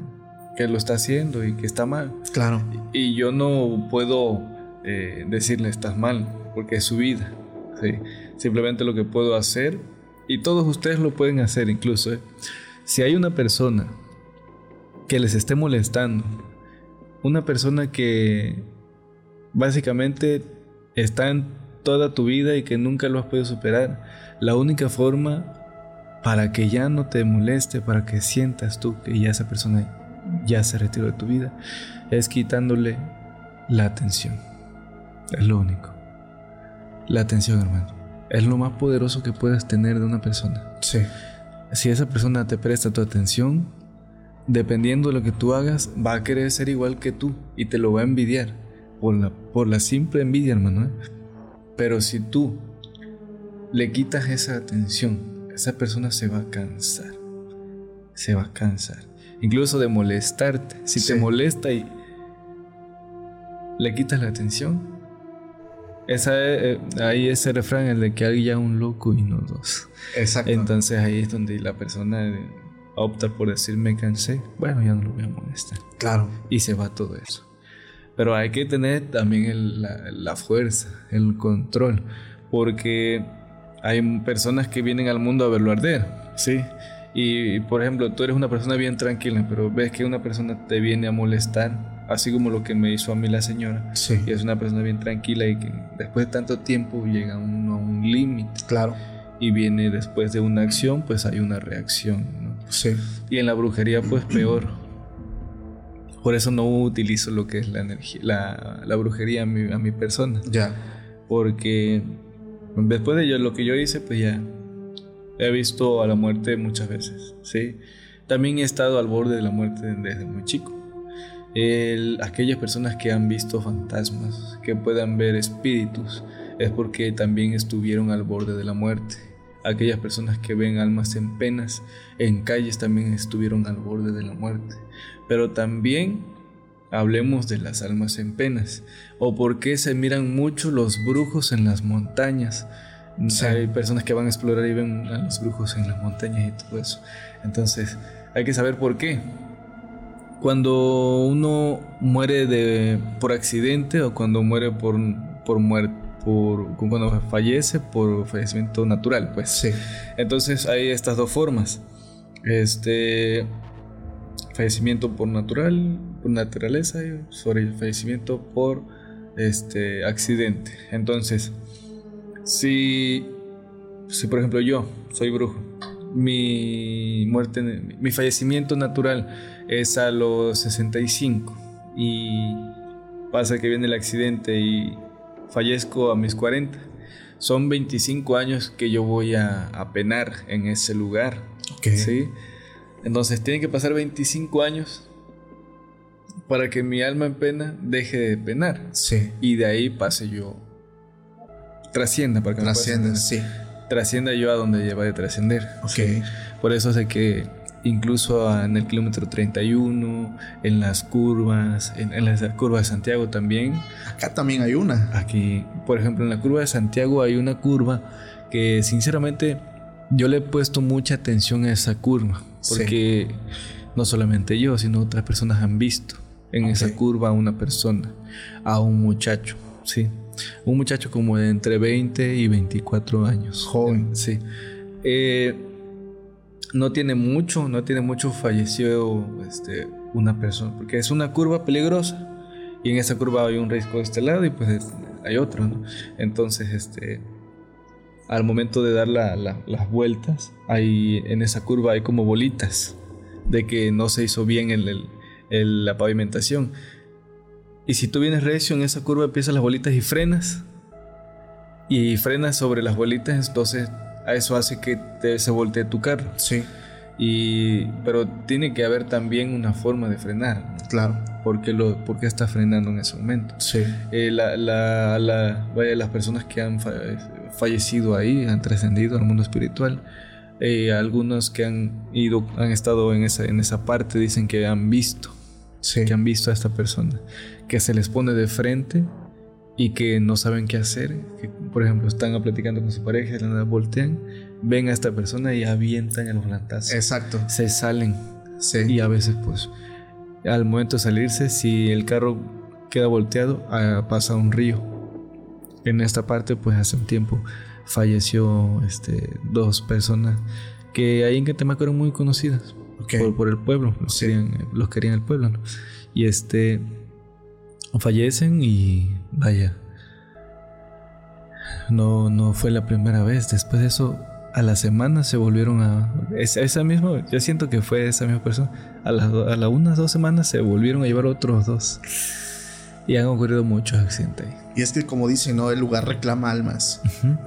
Que lo está haciendo y que está mal. Claro. Y yo no puedo eh, decirle estás mal, porque es su vida. ¿sí? Simplemente lo que puedo hacer, y todos ustedes lo pueden hacer incluso, ¿eh? si hay una persona que les esté molestando, una persona que básicamente está en toda tu vida y que nunca lo has podido superar, la única forma para que ya no te moleste, para que sientas tú que ya esa persona ya se retiró de tu vida, es quitándole la atención. Es lo único. La atención, hermano. Es lo más poderoso que puedes tener de una persona. Sí. Si esa persona te presta tu atención, dependiendo de lo que tú hagas, va a querer ser igual que tú y te lo va a envidiar. Por la, por la simple envidia, hermano. ¿eh? Pero si tú le quitas esa atención, esa persona se va a cansar. Se va a cansar. Incluso de molestarte. Si Sí. te molesta y le quitas la atención, esa, eh, ahí ese refrán, el de que alguien ya un loco y no dos. Exacto. Entonces ahí es donde la persona eh, opta por decir me cansé. Bueno, ya no lo voy a molestar. claro. Y se va todo eso. Pero hay que tener también la, fuerza, el control, porque hay personas que vienen al mundo a verlo arder, ¿sí? Y, por ejemplo, tú eres una persona bien tranquila, pero ves que una persona te viene a molestar, así como lo que me hizo a mí la señora. Sí. Y es una persona bien tranquila y que después de tanto tiempo llega uno a un límite. Claro. Y viene después de una acción, pues hay una reacción, ¿no? Sí. Y en la brujería, pues peor por eso no utilizo lo que es la energía, la, brujería a mi, persona. Ya. Porque después de lo que yo hice, pues ya he visto a la muerte muchas veces, ¿sí? También he estado al borde de la muerte desde muy chico. aquellas personas que han visto fantasmas, que puedan ver espíritus, es porque también estuvieron al borde de la muerte. Aquellas personas que ven almas en penas, en calles también estuvieron al borde de la muerte pero también hablemos de las almas en penas, o por qué se miran mucho los brujos en las montañas. Hay personas que van a explorar y ven a los brujos en las montañas y todo eso. Entonces, hay que saber por qué. Cuando uno muere de, por accidente o cuando muere por, por muerte, por, cuando fallece por fallecimiento natural, pues. Sí. Entonces hay estas dos formas. Este, fallecimiento por natural, por naturaleza y sobre el fallecimiento por este accidente. Entonces, si, si por ejemplo yo soy brujo, mi muerte, mi fallecimiento natural es a los 65 y pasa que viene el accidente y fallezco a mis 40. Son 25 años que yo voy a, a penar en ese lugar. ¿sí? Entonces tienen que pasar 25 años para que mi alma en pena deje de penar. Sí. Y de ahí pase yo. Trascienda, para que Trascienda, sí. Trascienda yo a donde lleva de trascender. Ok. Por eso sé que incluso en el kilómetro 31, en las curvas, en, en, las curvas de Santiago también. Acá también hay una. Aquí, por ejemplo, en la curva de Santiago hay una curva que sinceramente yo le he puesto mucha atención a esa curva. Porque no solamente yo, sino otras personas han visto en esa curva a una persona, a un muchacho, sí. Un muchacho como de entre 20 y 24 años. Joven. Sí. Eh, no tiene mucho, no tiene mucho, falleció este, una persona, porque es una curva peligrosa. Y en esa curva hay un risco de este lado y pues hay otro, ¿no? Entonces, este al momento de dar las vueltas, hay, en esa curva hay como bolitas de que no se hizo bien el, la pavimentación. Y si tú vienes recio en esa curva, empiezas las bolitas y frenas. Y frenas sobre las bolitas, entonces eso hace que te, se voltee tu carro. Sí. Y, pero tiene que haber también una forma de frenar. Claro. Porque lo, porque está frenando en ese momento. Sí. Eh, la, la, vaya, las personas que han fallecido ahí, han trascendido al mundo espiritual. Eh, algunos que han ido, han estado en esa, en esa parte, dicen que han visto, que han visto a esta persona, que se les pone de frente y que no saben qué hacer. Que, por ejemplo, están platicando con su pareja, la voltean, ven a esta persona y avientan el volantazo. Exacto. Se salen. Y a veces, pues, al momento de salirse, si el carro queda volteado, ah, pasa un río en esta parte, pues hace un tiempo falleció este, dos personas que ahí en Catemaco eran muy conocidas por, el pueblo, los, querían, los querían el pueblo. Y este fallecen y vaya, no, no fue la primera vez. Después de eso, a la semana se volvieron a. Esa, misma, yo siento que fue esa misma persona. A las a la unas dos semanas se volvieron a llevar otros dos. Y han ocurrido muchos accidentes ahí. Y es que como dicen, ¿no? El lugar reclama almas.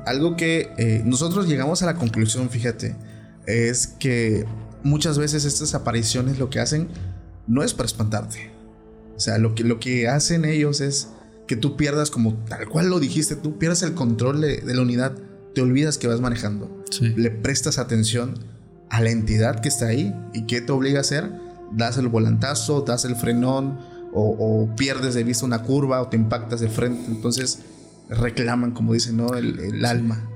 Algo que eh, nosotros llegamos a la conclusión, fíjate, es que muchas veces estas apariciones lo que hacen no es para espantarte. O sea, lo que, lo que hacen ellos es que tú pierdas, como tal cual lo dijiste, tú pierdas el control de, la unidad, te olvidas que vas manejando. Le prestas atención a la entidad que está ahí y qué te obliga a hacer. Das el volantazo, das el frenón, o, pierdes de vista una curva o te impactas de frente. Entonces reclaman, como dicen, ¿no? El, alma.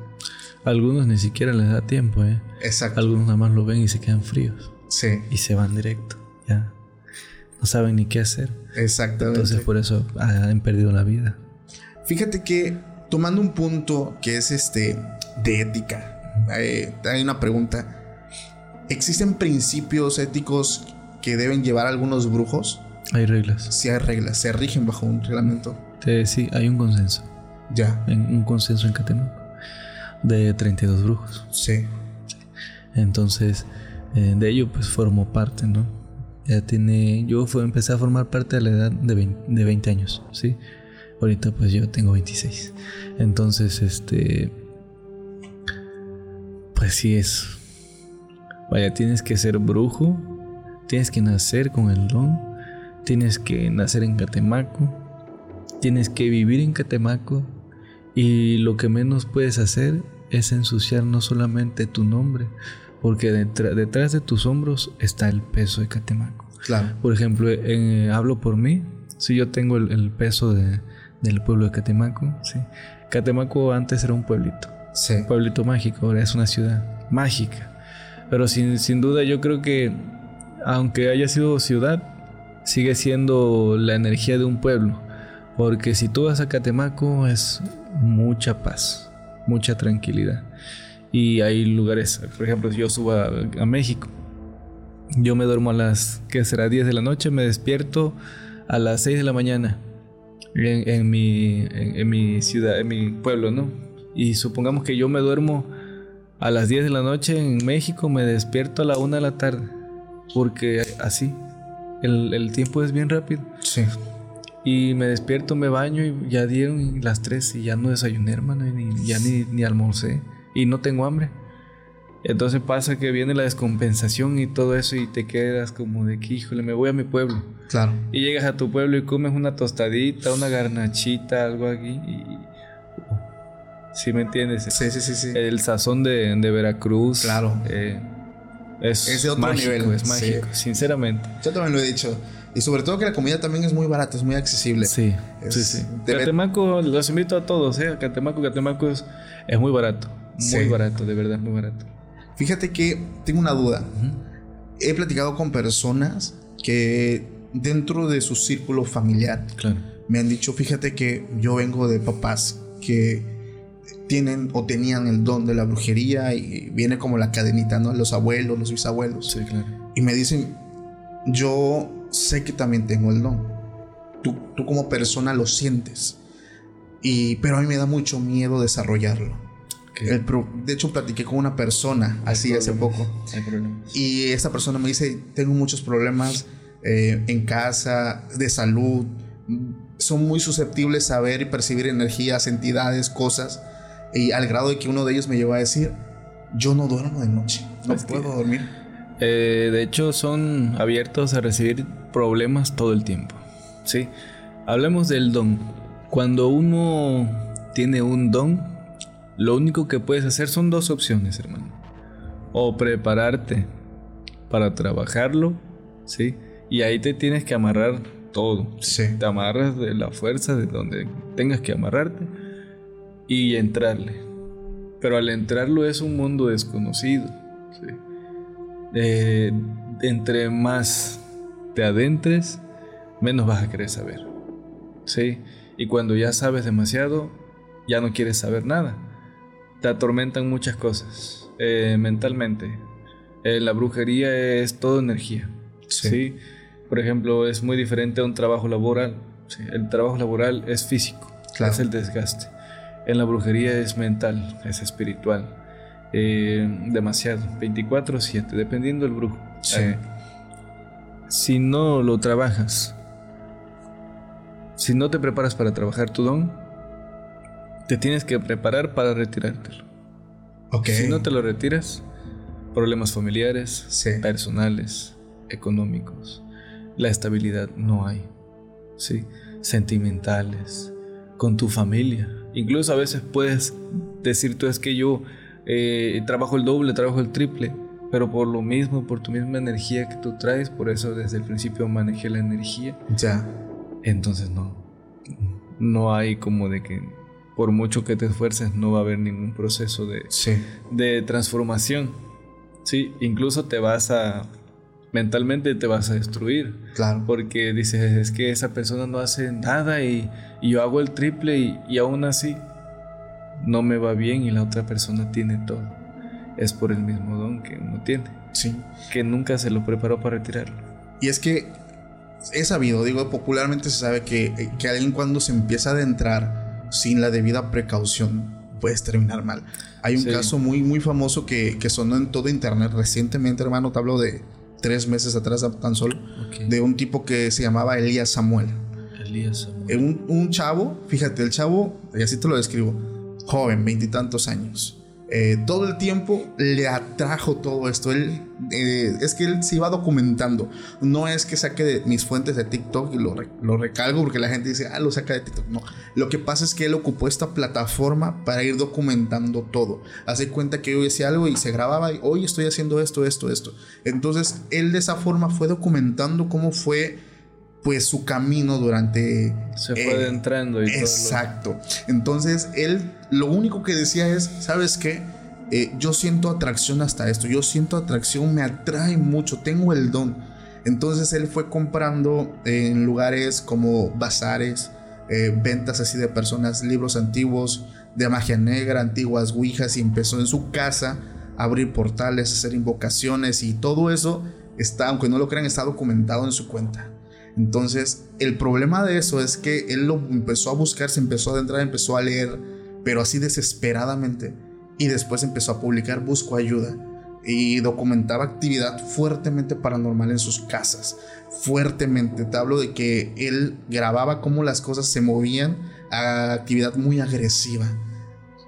Algunos ni siquiera les da tiempo, ¿eh? Exacto. Algunos nada más lo ven y se quedan fríos. Sí. Y se van directo, ya. no saben ni qué hacer. Exactamente. Entonces por eso han perdido la vida. Fíjate que tomando un punto que es este de ética, eh, hay una pregunta. ¿Existen principios éticos que deben llevar algunos brujos? Hay reglas. Sí hay reglas, se rigen bajo un reglamento. sí, hay un consenso. Ya. En, un consenso en Catemaco de 32 brujos. Sí. Entonces, eh, de ello pues formó parte, ¿no? Ya tiene, yo fue, empecé a formar parte a la edad de 20, de 20 años, ¿sí? Ahorita pues yo tengo 26. Entonces, este, pues sí es, vaya, tienes que ser brujo, tienes que nacer con el don, tienes que nacer en Catemaco, tienes que vivir en Catemaco y lo que menos puedes hacer es ensuciar no solamente tu nombre, porque detrás de tus hombros está el peso de Catemaco. Claro. Por ejemplo, hablo por mí, si yo tengo el, peso del pueblo de Catemaco, ¿sí? Catemaco antes era un pueblito, sí. un pueblito mágico, ahora es una ciudad mágica. Pero sin, sin duda yo creo que, aunque haya sido ciudad, sigue siendo la energía de un pueblo. Porque si tú vas a Catemaco es mucha paz, mucha tranquilidad. Y hay lugares, por ejemplo, si yo subo a, México, yo me duermo a las, ¿qué será? 10 de la noche, me despierto a las 6 de la mañana en, mi, en, mi ciudad, en mi pueblo, ¿no? Y supongamos que yo me duermo a las 10 de la noche en México, me despierto a la 1 de la tarde, porque así, el, el tiempo es bien rápido. Sí. Y me despierto, me baño y ya dieron las 3 y ya no desayuné, hermano, y ya ni, ni almorcé y no tengo hambre. Entonces pasa que viene la descompensación y todo eso y te quedas como de que, híjole, me voy a mi pueblo. Claro. Y llegas a tu pueblo y comes una tostadita, una garnachita, algo aquí. Y... ¿Sí me entiendes? Sí, sí, sí. sí. El sazón de, de Veracruz. Claro. Eh, es, es de otro mágico, nivel. Es mágico, sinceramente. Yo también lo he dicho. Y sobre todo que la comida también es muy barata, es muy accesible. Sí, sí, sí. Catemaco, los invito a todos, ¿eh? Catemaco, Catemaco es, es muy barato. Muy barato, de verdad, muy barato. Fíjate que tengo una duda. He platicado con personas que dentro de su círculo familiar me han dicho, fíjate que yo vengo de papás que tienen o tenían el don de la brujería y viene como la cadenita, ¿no? Los abuelos, los bisabuelos. Sí, claro. Y me dicen, yo sé que también tengo el don. Tú, tú como persona lo sientes. Y, pero a mí me da mucho miedo desarrollarlo de hecho, platiqué con una persona así hace poco. Y esta persona me dice, tengo muchos problemas eh, en casa, de salud. Son muy susceptibles a ver y percibir energías, entidades, cosas. Y al grado de que uno de ellos me llevó a decir, yo no duermo de noche, no puedo dormir. Eh, de hecho, son abiertos a recibir problemas todo el tiempo. Sí. Hablemos del don. Cuando uno tiene un don, lo único que puedes hacer son dos opciones, hermano. O prepararte para trabajarlo, ¿sí? Y ahí te tienes que amarrar todo. Sí. Te amarras de la fuerza de donde tengas que amarrarte y entrarle. Pero al entrarlo es un mundo desconocido. ¿sí? Eh, entre más te adentres, menos vas a querer saber. ¿sí? Y cuando ya sabes demasiado, ya no quieres saber nada te atormentan muchas cosas eh, mentalmente. Eh, la brujería es todo energía. Sí. Por ejemplo, es muy diferente a un trabajo laboral. El trabajo laboral es físico, es el desgaste. En la brujería es mental, es espiritual. Eh, demasiado, 24/7, dependiendo del brujo. si no lo trabajas, si no te preparas para trabajar tu don, te tienes que preparar para retirártelo. Si no te lo retiras, problemas familiares, personales, económicos, la estabilidad no hay. ¿sí? Sentimentales, con tu familia. Incluso a veces puedes decir tú es que yo eh, trabajo el doble, trabajo el triple, pero por lo mismo, por tu misma energía que tú traes, por eso desde el principio manejé la energía. Ya. Entonces no, no hay como de que por mucho que te esfuerces, no va a haber ningún proceso de, de transformación. Sí, incluso te vas a, mentalmente te vas a destruir. Claro. Porque dices, es que esa persona no hace nada y, yo hago el triple y, y, aún así no me va bien y la otra persona tiene todo. Es por el mismo don que uno tiene. Sí. Que nunca se lo preparó para retirarlo. Y es que he sabido, digo, popularmente se sabe que, que alguien cuando se empieza a adentrar sin la debida precaución puedes terminar mal. Hay un caso muy, muy famoso que, que sonó en todo internet recientemente, hermano. Te hablo de tres meses atrás tan solo, de un tipo que se llamaba Elías Samuel. Elías Samuel. Eh, un, un, chavo, fíjate, el chavo, y así te lo describo, joven, veintitantos años. Eh, todo el tiempo le atrajo todo esto. Él, eh, es que él se iba documentando. No es que saque de mis fuentes de TikTok y lo, lo, recalgo porque la gente dice, ah, lo saca de TikTok. No. Lo que pasa es que él ocupó esta plataforma para ir documentando todo. Hace cuenta que hoy decía algo y se grababa y hoy estoy haciendo esto, esto, esto. Entonces él de esa forma fue documentando cómo fue pues su camino durante... Se fue eh, adentrando y Exacto. Entonces él lo único que decía es, ¿sabes qué? Eh, yo siento atracción hasta esto, yo siento atracción, me atrae mucho, tengo el don. Entonces él fue comprando en lugares como bazares, eh, ventas así de personas, libros antiguos, de magia negra, antiguas ouijas y empezó en su casa a abrir portales, a hacer invocaciones y todo eso está, aunque no lo crean, está documentado en su cuenta. Entonces, el problema de eso es que él lo empezó a buscar, se empezó a adentrar, empezó a leer, pero así desesperadamente. Y después empezó a publicar Busco Ayuda y documentaba actividad fuertemente paranormal en sus casas. Fuertemente. Te hablo de que él grababa cómo las cosas se movían a actividad muy agresiva.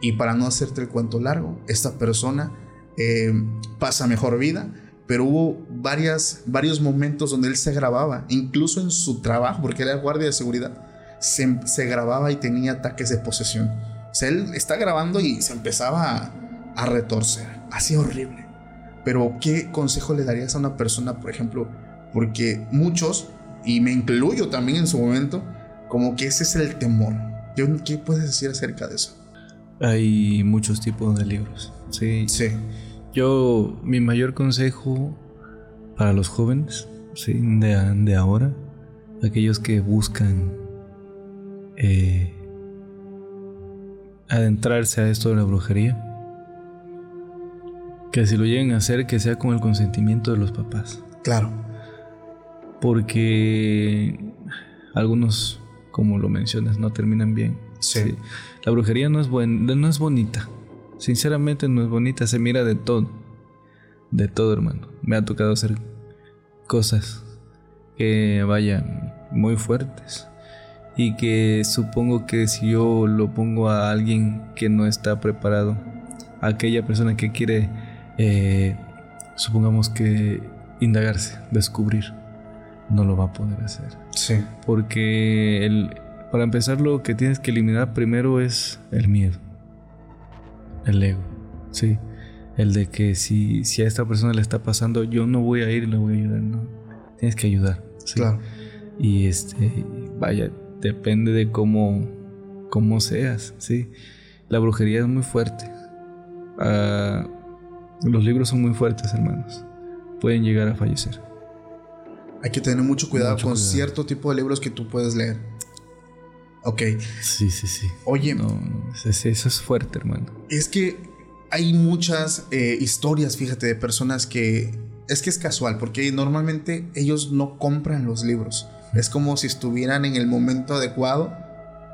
Y para no hacerte el cuento largo, esta persona eh, pasa mejor vida pero hubo varias, varios momentos donde él se grababa, incluso en su trabajo, porque él era guardia de seguridad, se, se grababa y tenía ataques de posesión. O sea, él está grabando y se empezaba a, a retorcer, así horrible. Pero ¿qué consejo le darías a una persona, por ejemplo? Porque muchos, y me incluyo también en su momento, como que ese es el temor. ¿Qué puedes decir acerca de eso? Hay muchos tipos de libros. Sí. Sí. Yo, mi mayor consejo para los jóvenes ¿sí? de, ahora, aquellos que buscan eh, adentrarse a esto de la brujería, que si lo lleguen a hacer, que sea con el consentimiento de los papás. Claro. Porque algunos, como lo mencionas, no terminan bien. Sí. La brujería no es, buen, no es bonita. Sinceramente no es bonita, se mira de todo. De todo, hermano. Me ha tocado hacer cosas que vayan muy fuertes. Y que supongo que si yo lo pongo a alguien que no está preparado, aquella persona que quiere, eh, supongamos que indagarse, descubrir, no lo va a poder hacer. Sí. Porque el, para empezar lo que tienes que eliminar primero es el miedo el ego, sí. El de que si, si a esta persona le está pasando, yo no voy a ir y le voy a ayudar, no. Tienes que ayudar, sí. Claro. Y este, vaya, depende de cómo, cómo seas, sí. La brujería es muy fuerte. Ah, los libros son muy fuertes, hermanos. Pueden llegar a fallecer. Hay que tener mucho cuidado con cierto tipo de libros que tú puedes leer. Ok. Sí, sí, sí. Oye. No, eso es fuerte, hermano. Es que hay muchas eh, historias, fíjate, de personas que. Es que es casual, porque normalmente ellos no compran los libros. Es como si estuvieran en el momento adecuado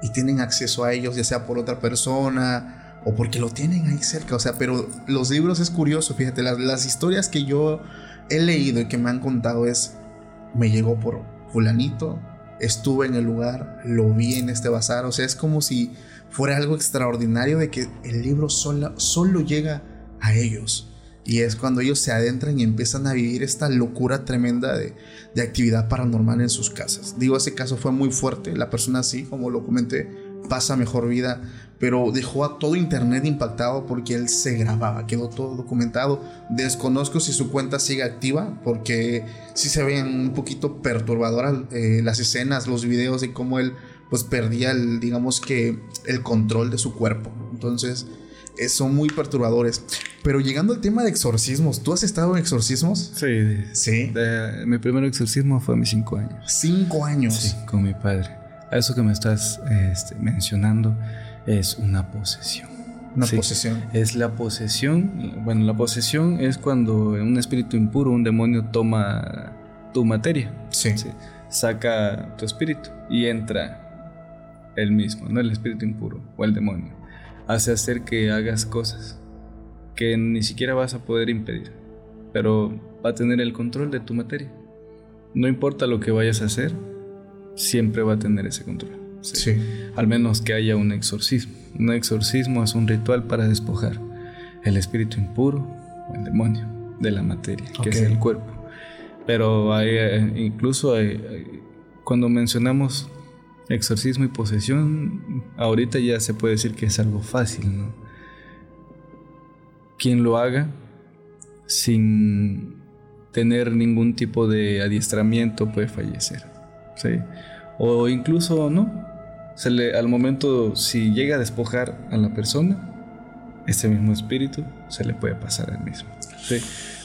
y tienen acceso a ellos, ya sea por otra persona o porque lo tienen ahí cerca. O sea, pero los libros es curioso, fíjate, las, las historias que yo he leído y que me han contado es, me llegó por fulanito, estuve en el lugar, lo vi en este bazar, o sea, es como si fuera algo extraordinario de que el libro solo, solo llega a ellos. Y es cuando ellos se adentran y empiezan a vivir esta locura tremenda de, de, actividad paranormal en sus casas. Digo, ese caso fue muy fuerte. La persona así, como lo comenté, pasa mejor vida pero dejó a todo internet impactado porque él se grababa, quedó todo documentado. Desconozco si su cuenta sigue activa porque sí se ven un poquito perturbadoras eh, las escenas, los videos y cómo él pues perdía el, digamos que el control de su cuerpo. Entonces eh, son muy perturbadores. Pero llegando al tema de exorcismos, ¿tú has estado en exorcismos? Sí. Sí. mi primer exorcismo fue a mis cinco años. Cinco años. Sí, con mi padre. Eso que me estás este, mencionando es una posesión. Una posesión. Es la posesión. Bueno, la posesión es cuando un espíritu impuro, un demonio toma tu materia. Sí. Saca tu espíritu y entra él mismo, no el espíritu impuro o el demonio. Hace hacer que hagas cosas que ni siquiera vas a poder impedir, pero va a tener el control de tu materia. No importa lo que vayas a hacer, siempre va a tener ese control. Sí. Al menos que haya un exorcismo. Un exorcismo es un ritual para despojar el espíritu impuro, el demonio, de la materia, que es el cuerpo. Pero hay, eh, incluso cuando mencionamos exorcismo y posesión, ahorita ya se puede decir que es algo fácil, ¿no? Quien lo haga sin tener ningún tipo de adiestramiento puede fallecer, ¿sí? O incluso no, se le, al momento, si llega a despojar a la persona, ese mismo espíritu se le puede pasar al mismo. ¿sí?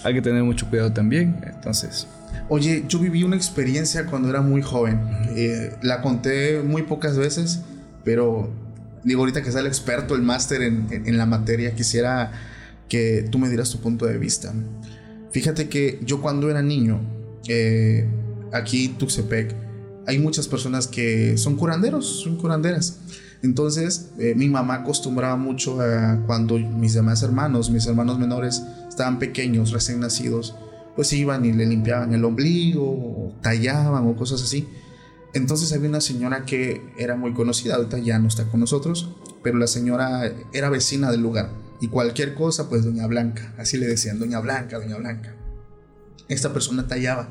Hay que tener mucho cuidado también, entonces. Oye, yo viví una experiencia cuando era muy joven. Eh, la conté muy pocas veces, pero digo ahorita que sea el experto, el máster en, en, la materia, quisiera que tú me dieras tu punto de vista. Fíjate que yo cuando era niño, eh, aquí en Tuxtepec, hay muchas personas que son curanderos, son curanderas. Entonces, eh, mi mamá acostumbraba mucho a cuando mis demás hermanos, mis hermanos menores, estaban pequeños, recién nacidos, pues iban y le limpiaban el ombligo, tallaban o cosas así. Entonces había una señora que era muy conocida, ahorita ya no está con nosotros, pero la señora era vecina del lugar. Y cualquier cosa, pues Doña Blanca, así le decían, Doña Blanca, Doña Blanca. Esta persona tallaba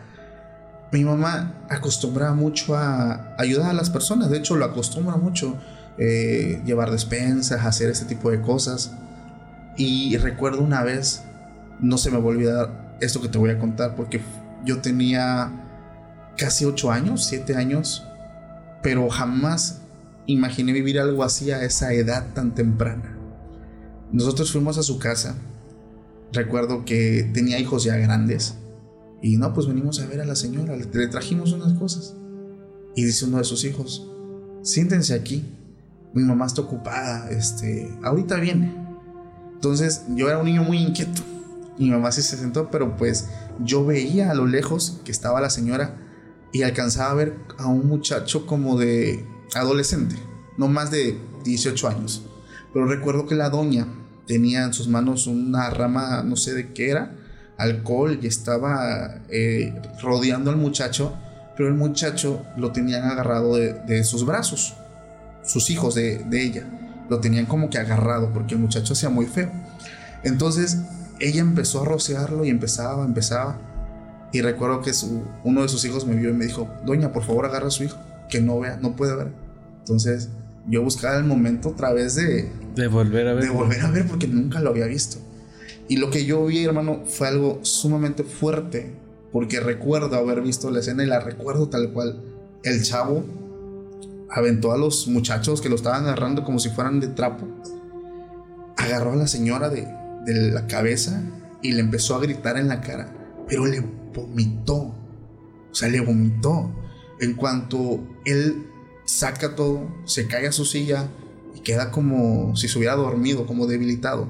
mi mamá acostumbraba mucho a ayudar a las personas, de hecho lo acostumbra mucho, eh, llevar despensas, hacer ese tipo de cosas. Y recuerdo una vez, no se me va a olvidar esto que te voy a contar, porque yo tenía casi 8 años, 7 años, pero jamás imaginé vivir algo así a esa edad tan temprana. Nosotros fuimos a su casa, recuerdo que tenía hijos ya grandes, y no, pues venimos a ver a la señora, le, trajimos unas cosas. Y dice uno de sus hijos, siéntense aquí, mi mamá está ocupada, este, ahorita viene. Entonces yo era un niño muy inquieto. Mi mamá sí se sentó, pero pues yo veía a lo lejos que estaba la señora y alcanzaba a ver a un muchacho como de adolescente, no más de 18 años. Pero recuerdo que la doña tenía en sus manos una rama, no sé de qué era, alcohol y estaba eh, rodeando al muchacho, pero el muchacho lo tenían agarrado de, sus brazos, sus hijos de, ella, lo tenían como que agarrado porque el muchacho hacía muy feo. Entonces ella empezó a rociarlo y empezaba, empezaba. Y recuerdo que uno de sus hijos me vio y me dijo, doña, por favor agarra a su hijo, que no vea, no puede ver. Entonces yo buscaba el momento otra vez de... De volver a ver. De volver a ver porque nunca lo había visto. Y lo que yo vi, hermano, fue algo sumamente fuerte, porque recuerdo haber visto la escena y la recuerdo tal cual. El chavo aventó a los muchachos que lo estaban agarrando como si fueran de trapo, agarró a la señora de, la cabeza y le empezó a gritar en la cara, pero le vomitó, o sea, le vomitó. En cuanto él saca todo, se cae a su silla y queda como si se hubiera dormido, como debilitado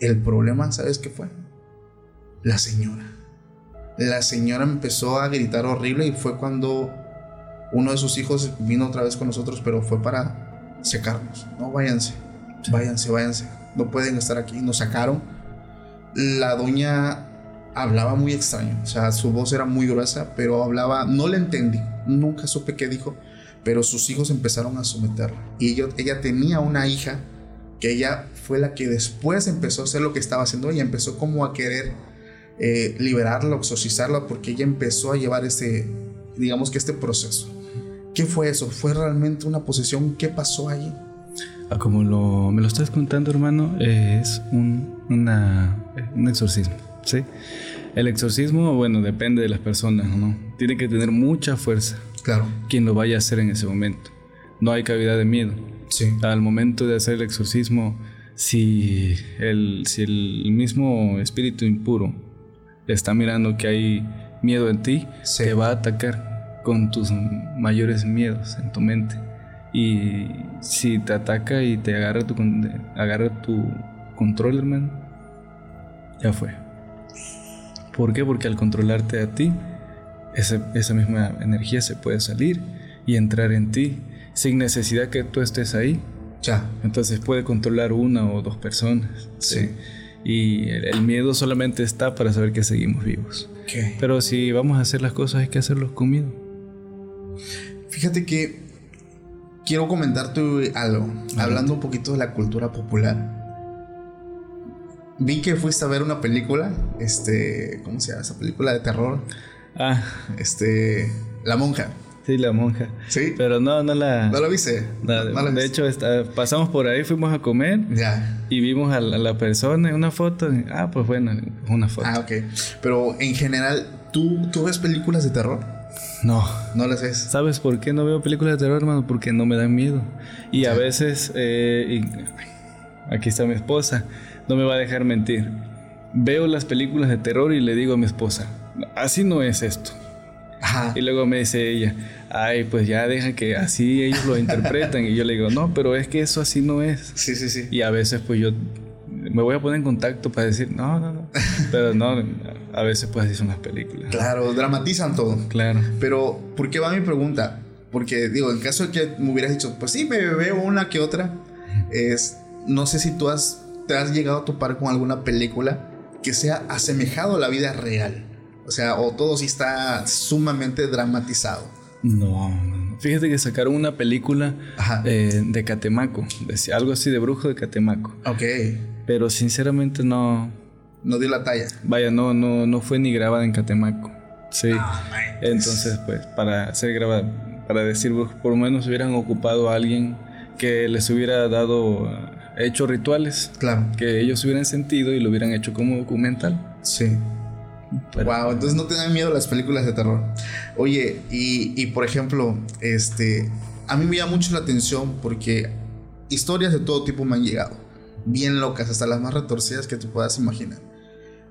el problema, ¿sabes qué fue? La señora. La señora empezó a gritar horrible y fue cuando uno de sus hijos vino otra vez con nosotros, pero fue para secarnos. No, váyanse, váyanse, váyanse. No pueden estar aquí. Nos sacaron. La doña hablaba muy extraño. O sea, su voz era muy gruesa, pero hablaba, no le entendí. Nunca supe qué dijo, pero sus hijos empezaron a someterla. Y ella tenía una hija que ella fue la que después empezó a hacer lo que estaba haciendo ella, empezó como a querer eh, liberarla, exorcizarla, porque ella empezó a llevar ese, digamos que este proceso. ¿Qué fue eso? ¿Fue realmente una posesión? ¿Qué pasó allí? Ah, como lo, me lo estás contando, hermano, es un, una, un exorcismo, ¿sí? El exorcismo, bueno, depende de las personas, ¿no? Tiene que tener mucha fuerza. Claro. Quien lo vaya a hacer en ese momento. No hay cavidad de miedo. Sí. Al momento de hacer el exorcismo, si el, si el mismo espíritu impuro está mirando que hay miedo en ti, te va a atacar con tus mayores miedos en tu mente. Y si te ataca y te agarra tu, agarra tu control, hermano, ya fue. ¿Por qué? Porque al controlarte a ti, esa misma energía se puede salir y entrar en ti sin necesidad que tú estés ahí. Ya. Entonces puede controlar una o dos personas. Sí. Y el, miedo solamente está para saber que seguimos vivos. Pero si vamos a hacer las cosas hay que hacerlos con miedo. Fíjate que quiero comentarte algo, hablando un poquito de la cultura popular. Vi que fuiste a ver una película, este, ¿cómo se llama esa película de terror? Ah, este, La Monja. Sí, la monja. Sí. Pero no, no la. No la viste. de hecho, pasamos por ahí, fuimos a comer. Ya. Y vimos a la, persona en una foto. ah, pues bueno, una foto. Ah, ok. Pero en general, ¿tú, ¿tú ves películas de terror? No. No las ves. ¿Sabes por qué no veo películas de terror, hermano? Porque no me dan miedo. Y a veces, eh, aquí está mi esposa, no me va a dejar mentir. Veo las películas de terror y le digo a mi esposa, así no es esto. Y luego me dice ella, ay, pues ya deja que así ellos lo interpretan. y yo le digo, no, pero es que eso así no es. Sí, sí, sí. Y a veces pues yo me voy a poner en contacto para decir, no, no, no. <laughs> Pero no, a veces pues así son las películas. Claro, dramatizan todo. Claro. Pero, ¿por qué va mi pregunta? Porque digo, en caso de que me hubieras dicho, pues sí, me veo una que otra, es, no sé si tú has, te has llegado a topar con alguna película que sea asemejado a la vida real. O sea, o todo sí está sumamente dramatizado. No, fíjate que sacaron una película eh, de Catemaco, algo así de brujo de Catemaco. Ok. Pero sinceramente no. No dio la talla. Vaya, no, no, no fue ni grabada en Catemaco. Sí. Entonces, pues, para ser grabada, para decir, por lo menos hubieran ocupado a alguien que les hubiera dado, hecho rituales. Claro. Que ellos hubieran sentido y lo hubieran hecho como documental. Sí. Wow, entonces no te dan miedo las películas de terror. Oye, y, por ejemplo, este, a mí me llama mucho la atención porque historias de todo tipo me han llegado. Bien locas, hasta las más retorcidas que te puedas imaginar.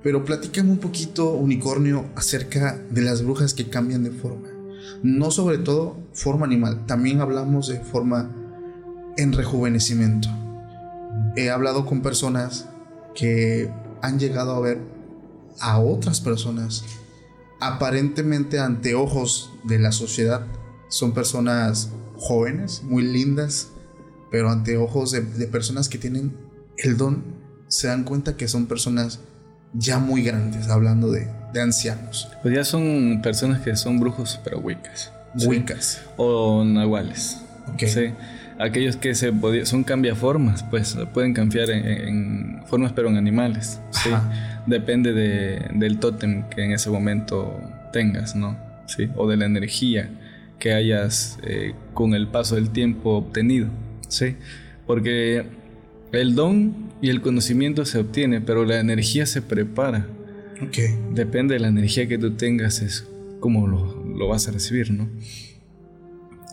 Pero platícame un poquito, unicornio, acerca de las brujas que cambian de forma. No sobre todo forma animal, también hablamos de forma en rejuvenecimiento. He hablado con personas que han llegado a ver a otras personas. Aparentemente ante ojos de la sociedad son personas jóvenes, muy lindas, pero ante ojos de, personas que tienen el don, se dan cuenta que son personas ya muy grandes, hablando de, ancianos. Pues ya son personas que son brujos, pero huicas. Huicas. O nahuales. Sí. Aquellos que se son cambiaformas, pues pueden cambiar en, formas, pero en animales. Sí depende de, del tótem que en ese momento tengas, ¿no? ¿Sí? O de la energía que hayas eh, con el paso del tiempo obtenido, ¿sí? Porque el don y el conocimiento se obtiene, pero la energía se prepara. Ok. Depende de la energía que tú tengas, es cómo lo, vas a recibir, ¿no?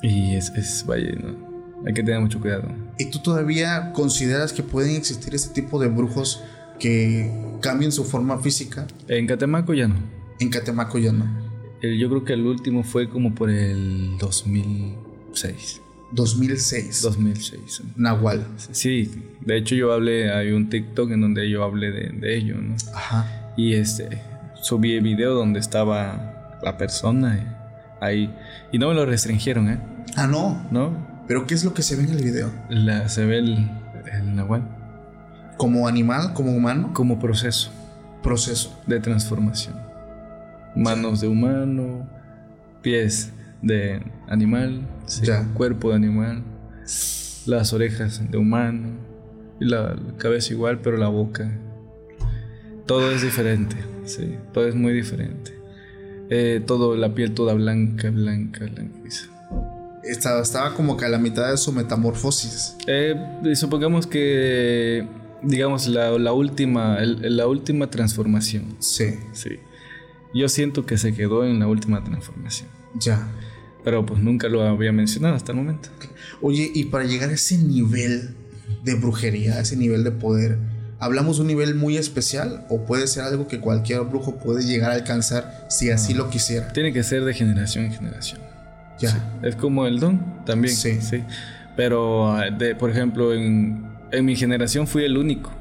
Y es, es vaya, ¿no? Hay que tener mucho cuidado. ¿Y tú todavía consideras que pueden existir este tipo de brujos que cambien su forma física. En Catemaco ya no. En Catemaco ya no. yo creo que el último fue como por el 2006. 2006. 2006. Nahual. Sí, de hecho yo hablé, hay un TikTok en donde yo hablé de, ello, ¿no? Ajá. Y este, subí el video donde estaba la persona ahí. Y no me lo restringieron, ¿eh? Ah, no. ¿No? ¿Pero qué es lo que se ve en el video? La, se ve el, el Nahual. ¿Como animal, como humano? Como proceso. Proceso. De transformación. Manos de humano, pies de animal, cuerpo de animal, las orejas de humano, y la, cabeza igual, pero la boca. Todo es diferente, sí, todo es muy diferente. Eh, todo, la piel toda blanca, blanca, blanca. Estaba, estaba como que a la mitad de su metamorfosis. Eh, supongamos que digamos, la, la última, la última transformación. Sí. Sí. Yo siento que se quedó en la última transformación. Ya. Pero pues nunca lo había mencionado hasta el momento. Oye, y para llegar a ese nivel de brujería, ese nivel de poder, ¿hablamos de un nivel muy especial o puede ser algo que cualquier brujo puede llegar a alcanzar si así lo quisiera? Tiene que ser de generación en generación. Ya. Es como el don también. Sí. sí. Pero, de, por ejemplo, en, en mi generación fui el único.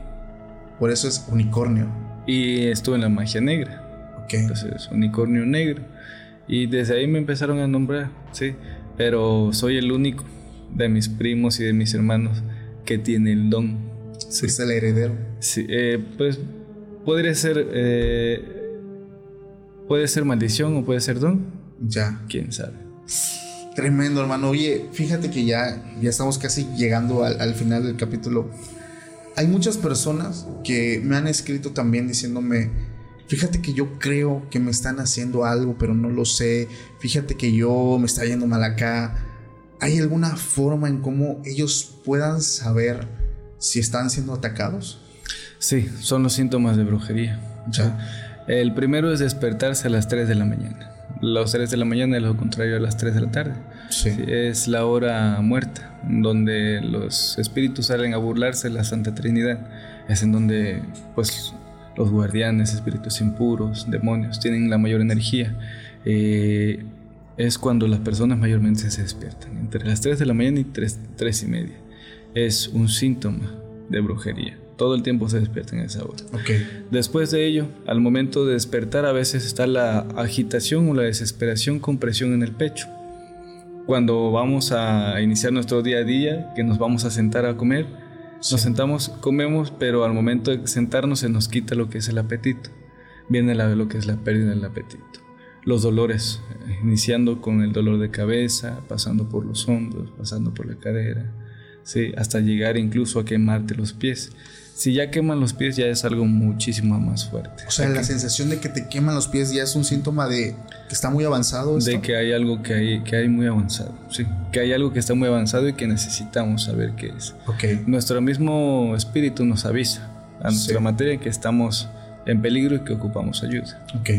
Por eso es unicornio. Y estuve en la magia negra. Ok. Entonces, unicornio negro. Y desde ahí me empezaron a nombrar, sí. Pero soy el único de mis primos y de mis hermanos que tiene el don. Sí. ¿Es el heredero? Sí, eh, pues podría ser. Eh, puede ser maldición o puede ser don. Ya. Quién sabe. Tremendo, hermano. Oye, fíjate que ya, ya estamos casi llegando al, final del capítulo. Hay muchas personas que me han escrito también diciéndome, fíjate que yo creo que me están haciendo algo, pero no lo sé. Fíjate que yo me está yendo mal acá. ¿Hay alguna forma en cómo ellos puedan saber si están siendo atacados? Sí, son los síntomas de brujería. Ya. El primero es despertarse a las 3 de la mañana los 3 de la mañana y lo contrario a las 3 de la tarde. Sí. Es la hora muerta, donde los espíritus salen a burlarse de la Santa Trinidad. Es en donde pues los guardianes, espíritus impuros, demonios, tienen la mayor energía. Eh, es cuando las personas mayormente se despiertan, entre las 3 de la mañana y 3, 3 y media. Es un síntoma de brujería todo el tiempo se despierta en esa hora. Okay. Después de ello, al momento de despertar a veces está la agitación o la desesperación con presión en el pecho. Cuando vamos a iniciar nuestro día a día, que nos vamos a sentar a comer, nos sentamos, comemos, pero al momento de sentarnos se nos quita lo que es el apetito. Viene la, lo que es la pérdida del apetito. Los dolores, iniciando con el dolor de cabeza, pasando por los hombros, pasando por la cadera, ¿sí? hasta llegar incluso a quemarte los pies. Si ya queman los pies ya es algo muchísimo más fuerte. O sea, la sensación de que te queman los pies ya es un síntoma de que está muy avanzado. De que hay algo que hay, que hay muy avanzado, sí. Que hay algo que está muy avanzado y que necesitamos saber qué es. Okay. Nuestro mismo espíritu nos avisa a nuestra materia que estamos en peligro y que ocupamos ayuda. Ok.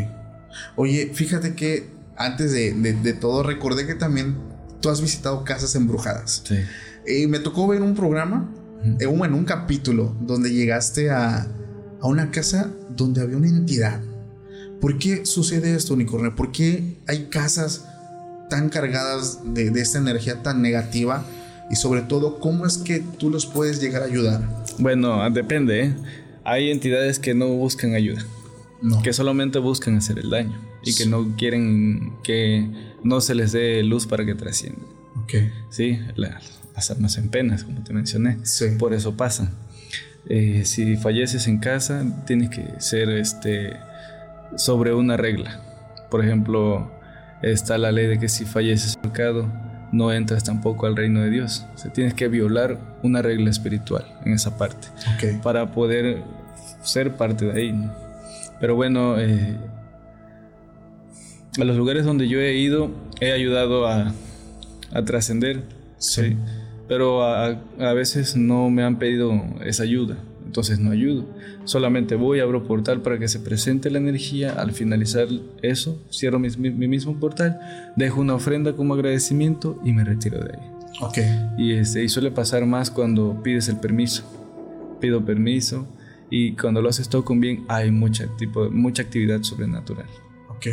Oye, fíjate que antes de, de todo recordé que también tú has visitado casas embrujadas. Sí. Y me tocó ver un programa, en un capítulo, donde llegaste a, a una casa donde había una entidad. ¿Por qué sucede esto, Unicornio? ¿Por qué hay casas tan cargadas de, de, esta energía tan negativa? Y sobre todo, ¿cómo es que tú los puedes llegar a ayudar? Bueno, depende. ¿eh? Hay entidades que no buscan ayuda. Que solamente buscan hacer el daño. Y que no quieren que no se les dé luz para que trasciendan. Ok. Sí, la, las almas en penas, como te mencioné. Por eso pasan. Eh, si falleces en casa, tienes que ser este, sobre una regla. Por ejemplo, está la ley de que si falleces en pecado, no entras tampoco al reino de Dios. O sea, tienes que violar una regla espiritual en esa parte para poder ser parte de ahí. Pero bueno, eh, a los lugares donde yo he ido, he ayudado a, a trascender. sí pero a, veces no me han pedido esa ayuda, entonces no ayudo. Solamente voy, abro portal para que se presente la energía. Al finalizar eso, cierro mi, mismo portal, dejo una ofrenda como agradecimiento y me retiro de ahí. Ok. Y, este, y suele pasar más cuando pides el permiso. Pido permiso y cuando lo haces todo con bien hay mucha, tipo, mucha actividad sobrenatural. Ok.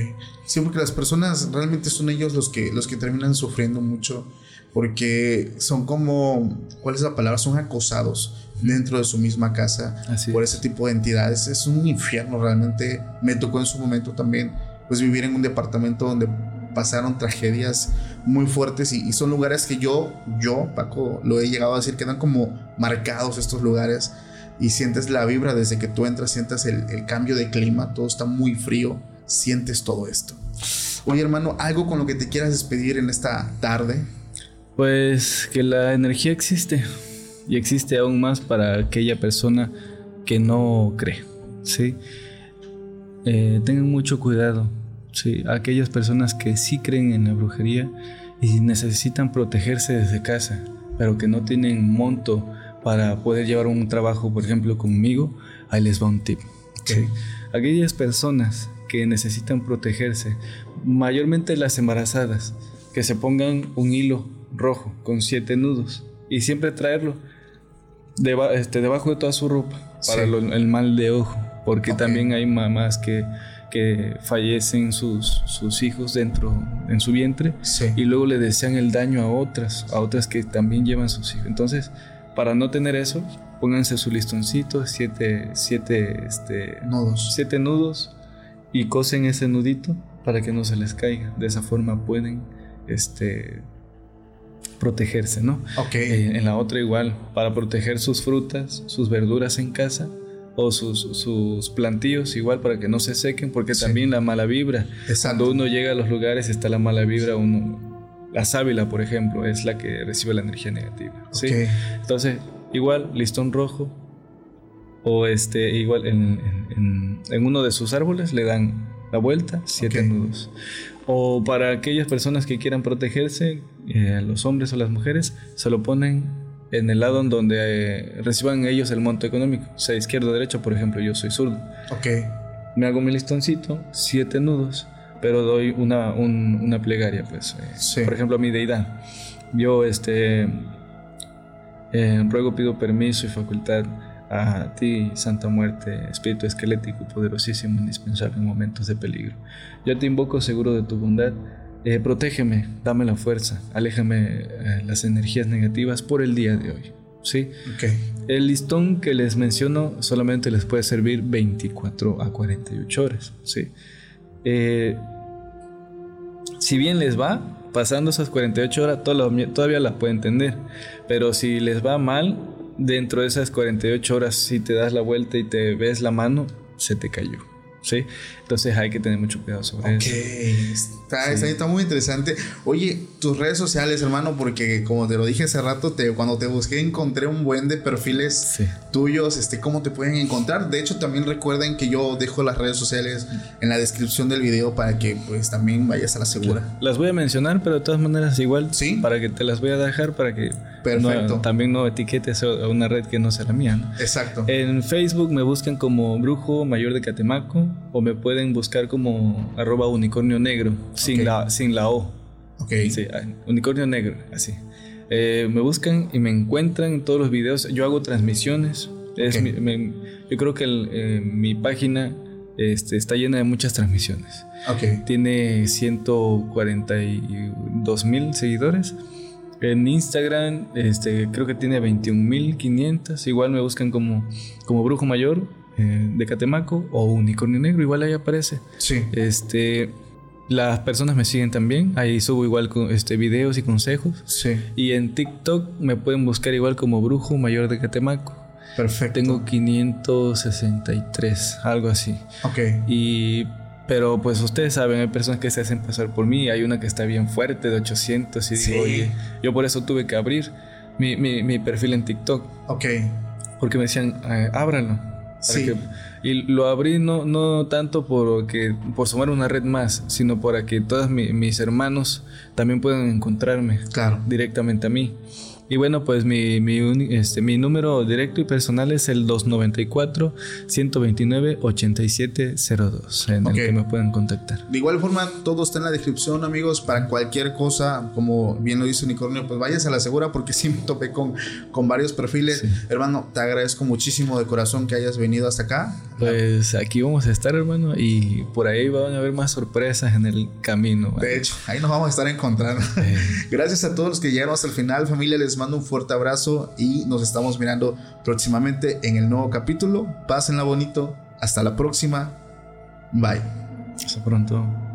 Sí, porque las personas realmente son ellos los que, los que terminan sufriendo mucho porque son como, ¿cuál es la palabra? Son acosados dentro de su misma casa por ese tipo de entidades. Es un infierno realmente. Me tocó en su momento también pues vivir en un departamento donde pasaron tragedias muy fuertes y, son lugares que yo, yo, Paco, lo he llegado a decir, quedan como marcados estos lugares y sientes la vibra desde que tú entras, sientes el, el cambio de clima, todo está muy frío, sientes todo esto. Oye hermano, algo con lo que te quieras despedir en esta tarde. Pues que la energía existe y existe aún más para aquella persona que no cree, ¿sí? Eh, tengan mucho cuidado, ¿sí? Aquellas personas que sí creen en la brujería y necesitan protegerse desde casa, pero que no tienen monto para poder llevar un trabajo, por ejemplo, conmigo, ahí les va un tip. ¿sí? Aquellas personas que necesitan protegerse, mayormente las embarazadas, que se pongan un hilo rojo con siete nudos y siempre traerlo este, debajo de toda su ropa para el mal de ojo, porque también hay mamás que, que fallecen sus, sus hijos dentro en su vientre y luego le desean el daño a otras, a otras que también llevan sus hijos. Entonces, para no tener eso, pónganse su listoncito, siete, siete, este, nudos. siete nudos y cosen ese nudito para que no se les caiga. De esa forma pueden este, protegerse, ¿no? Ok. Eh, en la otra igual, para proteger sus frutas, sus verduras en casa o sus, sus plantíos igual para que no se sequen, porque también la mala vibra. Cuando uno llega a los lugares está la mala vibra, uno... La sábila, por ejemplo, es la que recibe la energía negativa. ¿sí? Entonces, igual, listón rojo, o este, igual en, en, uno de sus árboles le dan la vuelta, siete nudos. O para aquellas personas que quieran protegerse, eh, los hombres o las mujeres, se lo ponen en el lado en donde eh, reciban ellos el monto económico, sea izquierdo o derecho, por ejemplo, yo soy zurdo. Ok. Me hago mi listoncito, siete nudos, pero doy una, una plegaria, pues. Eh, por ejemplo, a mi deidad. Yo, este, ruego, pido permiso y facultad a ti, Santa Muerte, Espíritu esquelético, poderosísimo, indispensable en momentos de peligro. Yo te invoco seguro de tu bondad. Eh, protégeme, dame la fuerza, aléjame eh, las energías negativas por el día de hoy. ¿sí? Okay. El listón que les menciono solamente les puede servir 24 a 48 horas. ¿sí? Eh, si bien les va, pasando esas 48 horas todavía la pueden entender, pero si les va mal, dentro de esas 48 horas, si te das la vuelta y te ves la mano, se te cayó. ¿Sí? Entonces hay que tener mucho cuidado sobre eso. Está, está, muy interesante. Oye, tus redes sociales, hermano, porque como te lo dije hace rato, te, cuando te busqué encontré un buen de perfiles tuyos, este, ¿cómo te pueden encontrar? De hecho, también recuerden que yo dejo las redes sociales en la descripción del video para que pues también vayas a la segura. Las voy a mencionar, pero de todas maneras igual, ¿Sí? para que te las voy a dejar para que Perfecto. también no etiquetes a una red que no sea la mía. Exacto. En Facebook me buscan como Brujo Mayor de Catemaco o me pueden buscar como arroba unicornio negro, sin, la, sin la O. Ok. Sí, ah, unicornio negro, así. Eh, me buscan y me encuentran en todos los videos. Yo hago transmisiones. yo creo que eh, mi página este, está llena de muchas transmisiones. Okay. Tiene 142 mil seguidores. En Instagram este, creo que tiene 21.500. Igual me buscan como, como Brujo Mayor eh, de Catemaco o Unicornio Negro. Igual ahí aparece. Sí. Este, las personas me siguen también. Ahí subo igual este, videos y consejos. Sí. Y en TikTok me pueden buscar igual como Brujo Mayor de Catemaco. Perfecto. Tengo 563, algo así. Ok. Y pero pues ustedes saben, hay personas que se hacen pasar por mí. Hay una que está bien fuerte de 800 y digo, oye, yo por eso tuve que abrir mi, mi, perfil en TikTok. Ok. Porque me decían, eh, ábralo. Sí. y lo abrí no, no tanto por, que, por sumar una red más, sino para que todos mis hermanos también puedan encontrarme claro. directamente a mí. Y bueno, pues mi, mi, este, mi número directo y personal es el 294-129-8702, en el que me pueden contactar. De igual forma, todo está en la descripción, amigos. Para cualquier cosa, como bien lo dice Unicornio, pues vayas a la segura porque <laughs> sí me topé con, con varios perfiles. Hermano, te agradezco muchísimo de corazón que hayas venido hasta acá. Pues aquí vamos a estar, hermano, y por ahí van a haber más sorpresas en el camino. De hecho, ahí nos vamos a estar encontrando. <laughs> Gracias a todos los que llegaron hasta el final, familia. Les mando un fuerte abrazo y nos estamos mirando próximamente en el nuevo capítulo. Pásenla bonito. Hasta la próxima. Bye. Hasta pronto.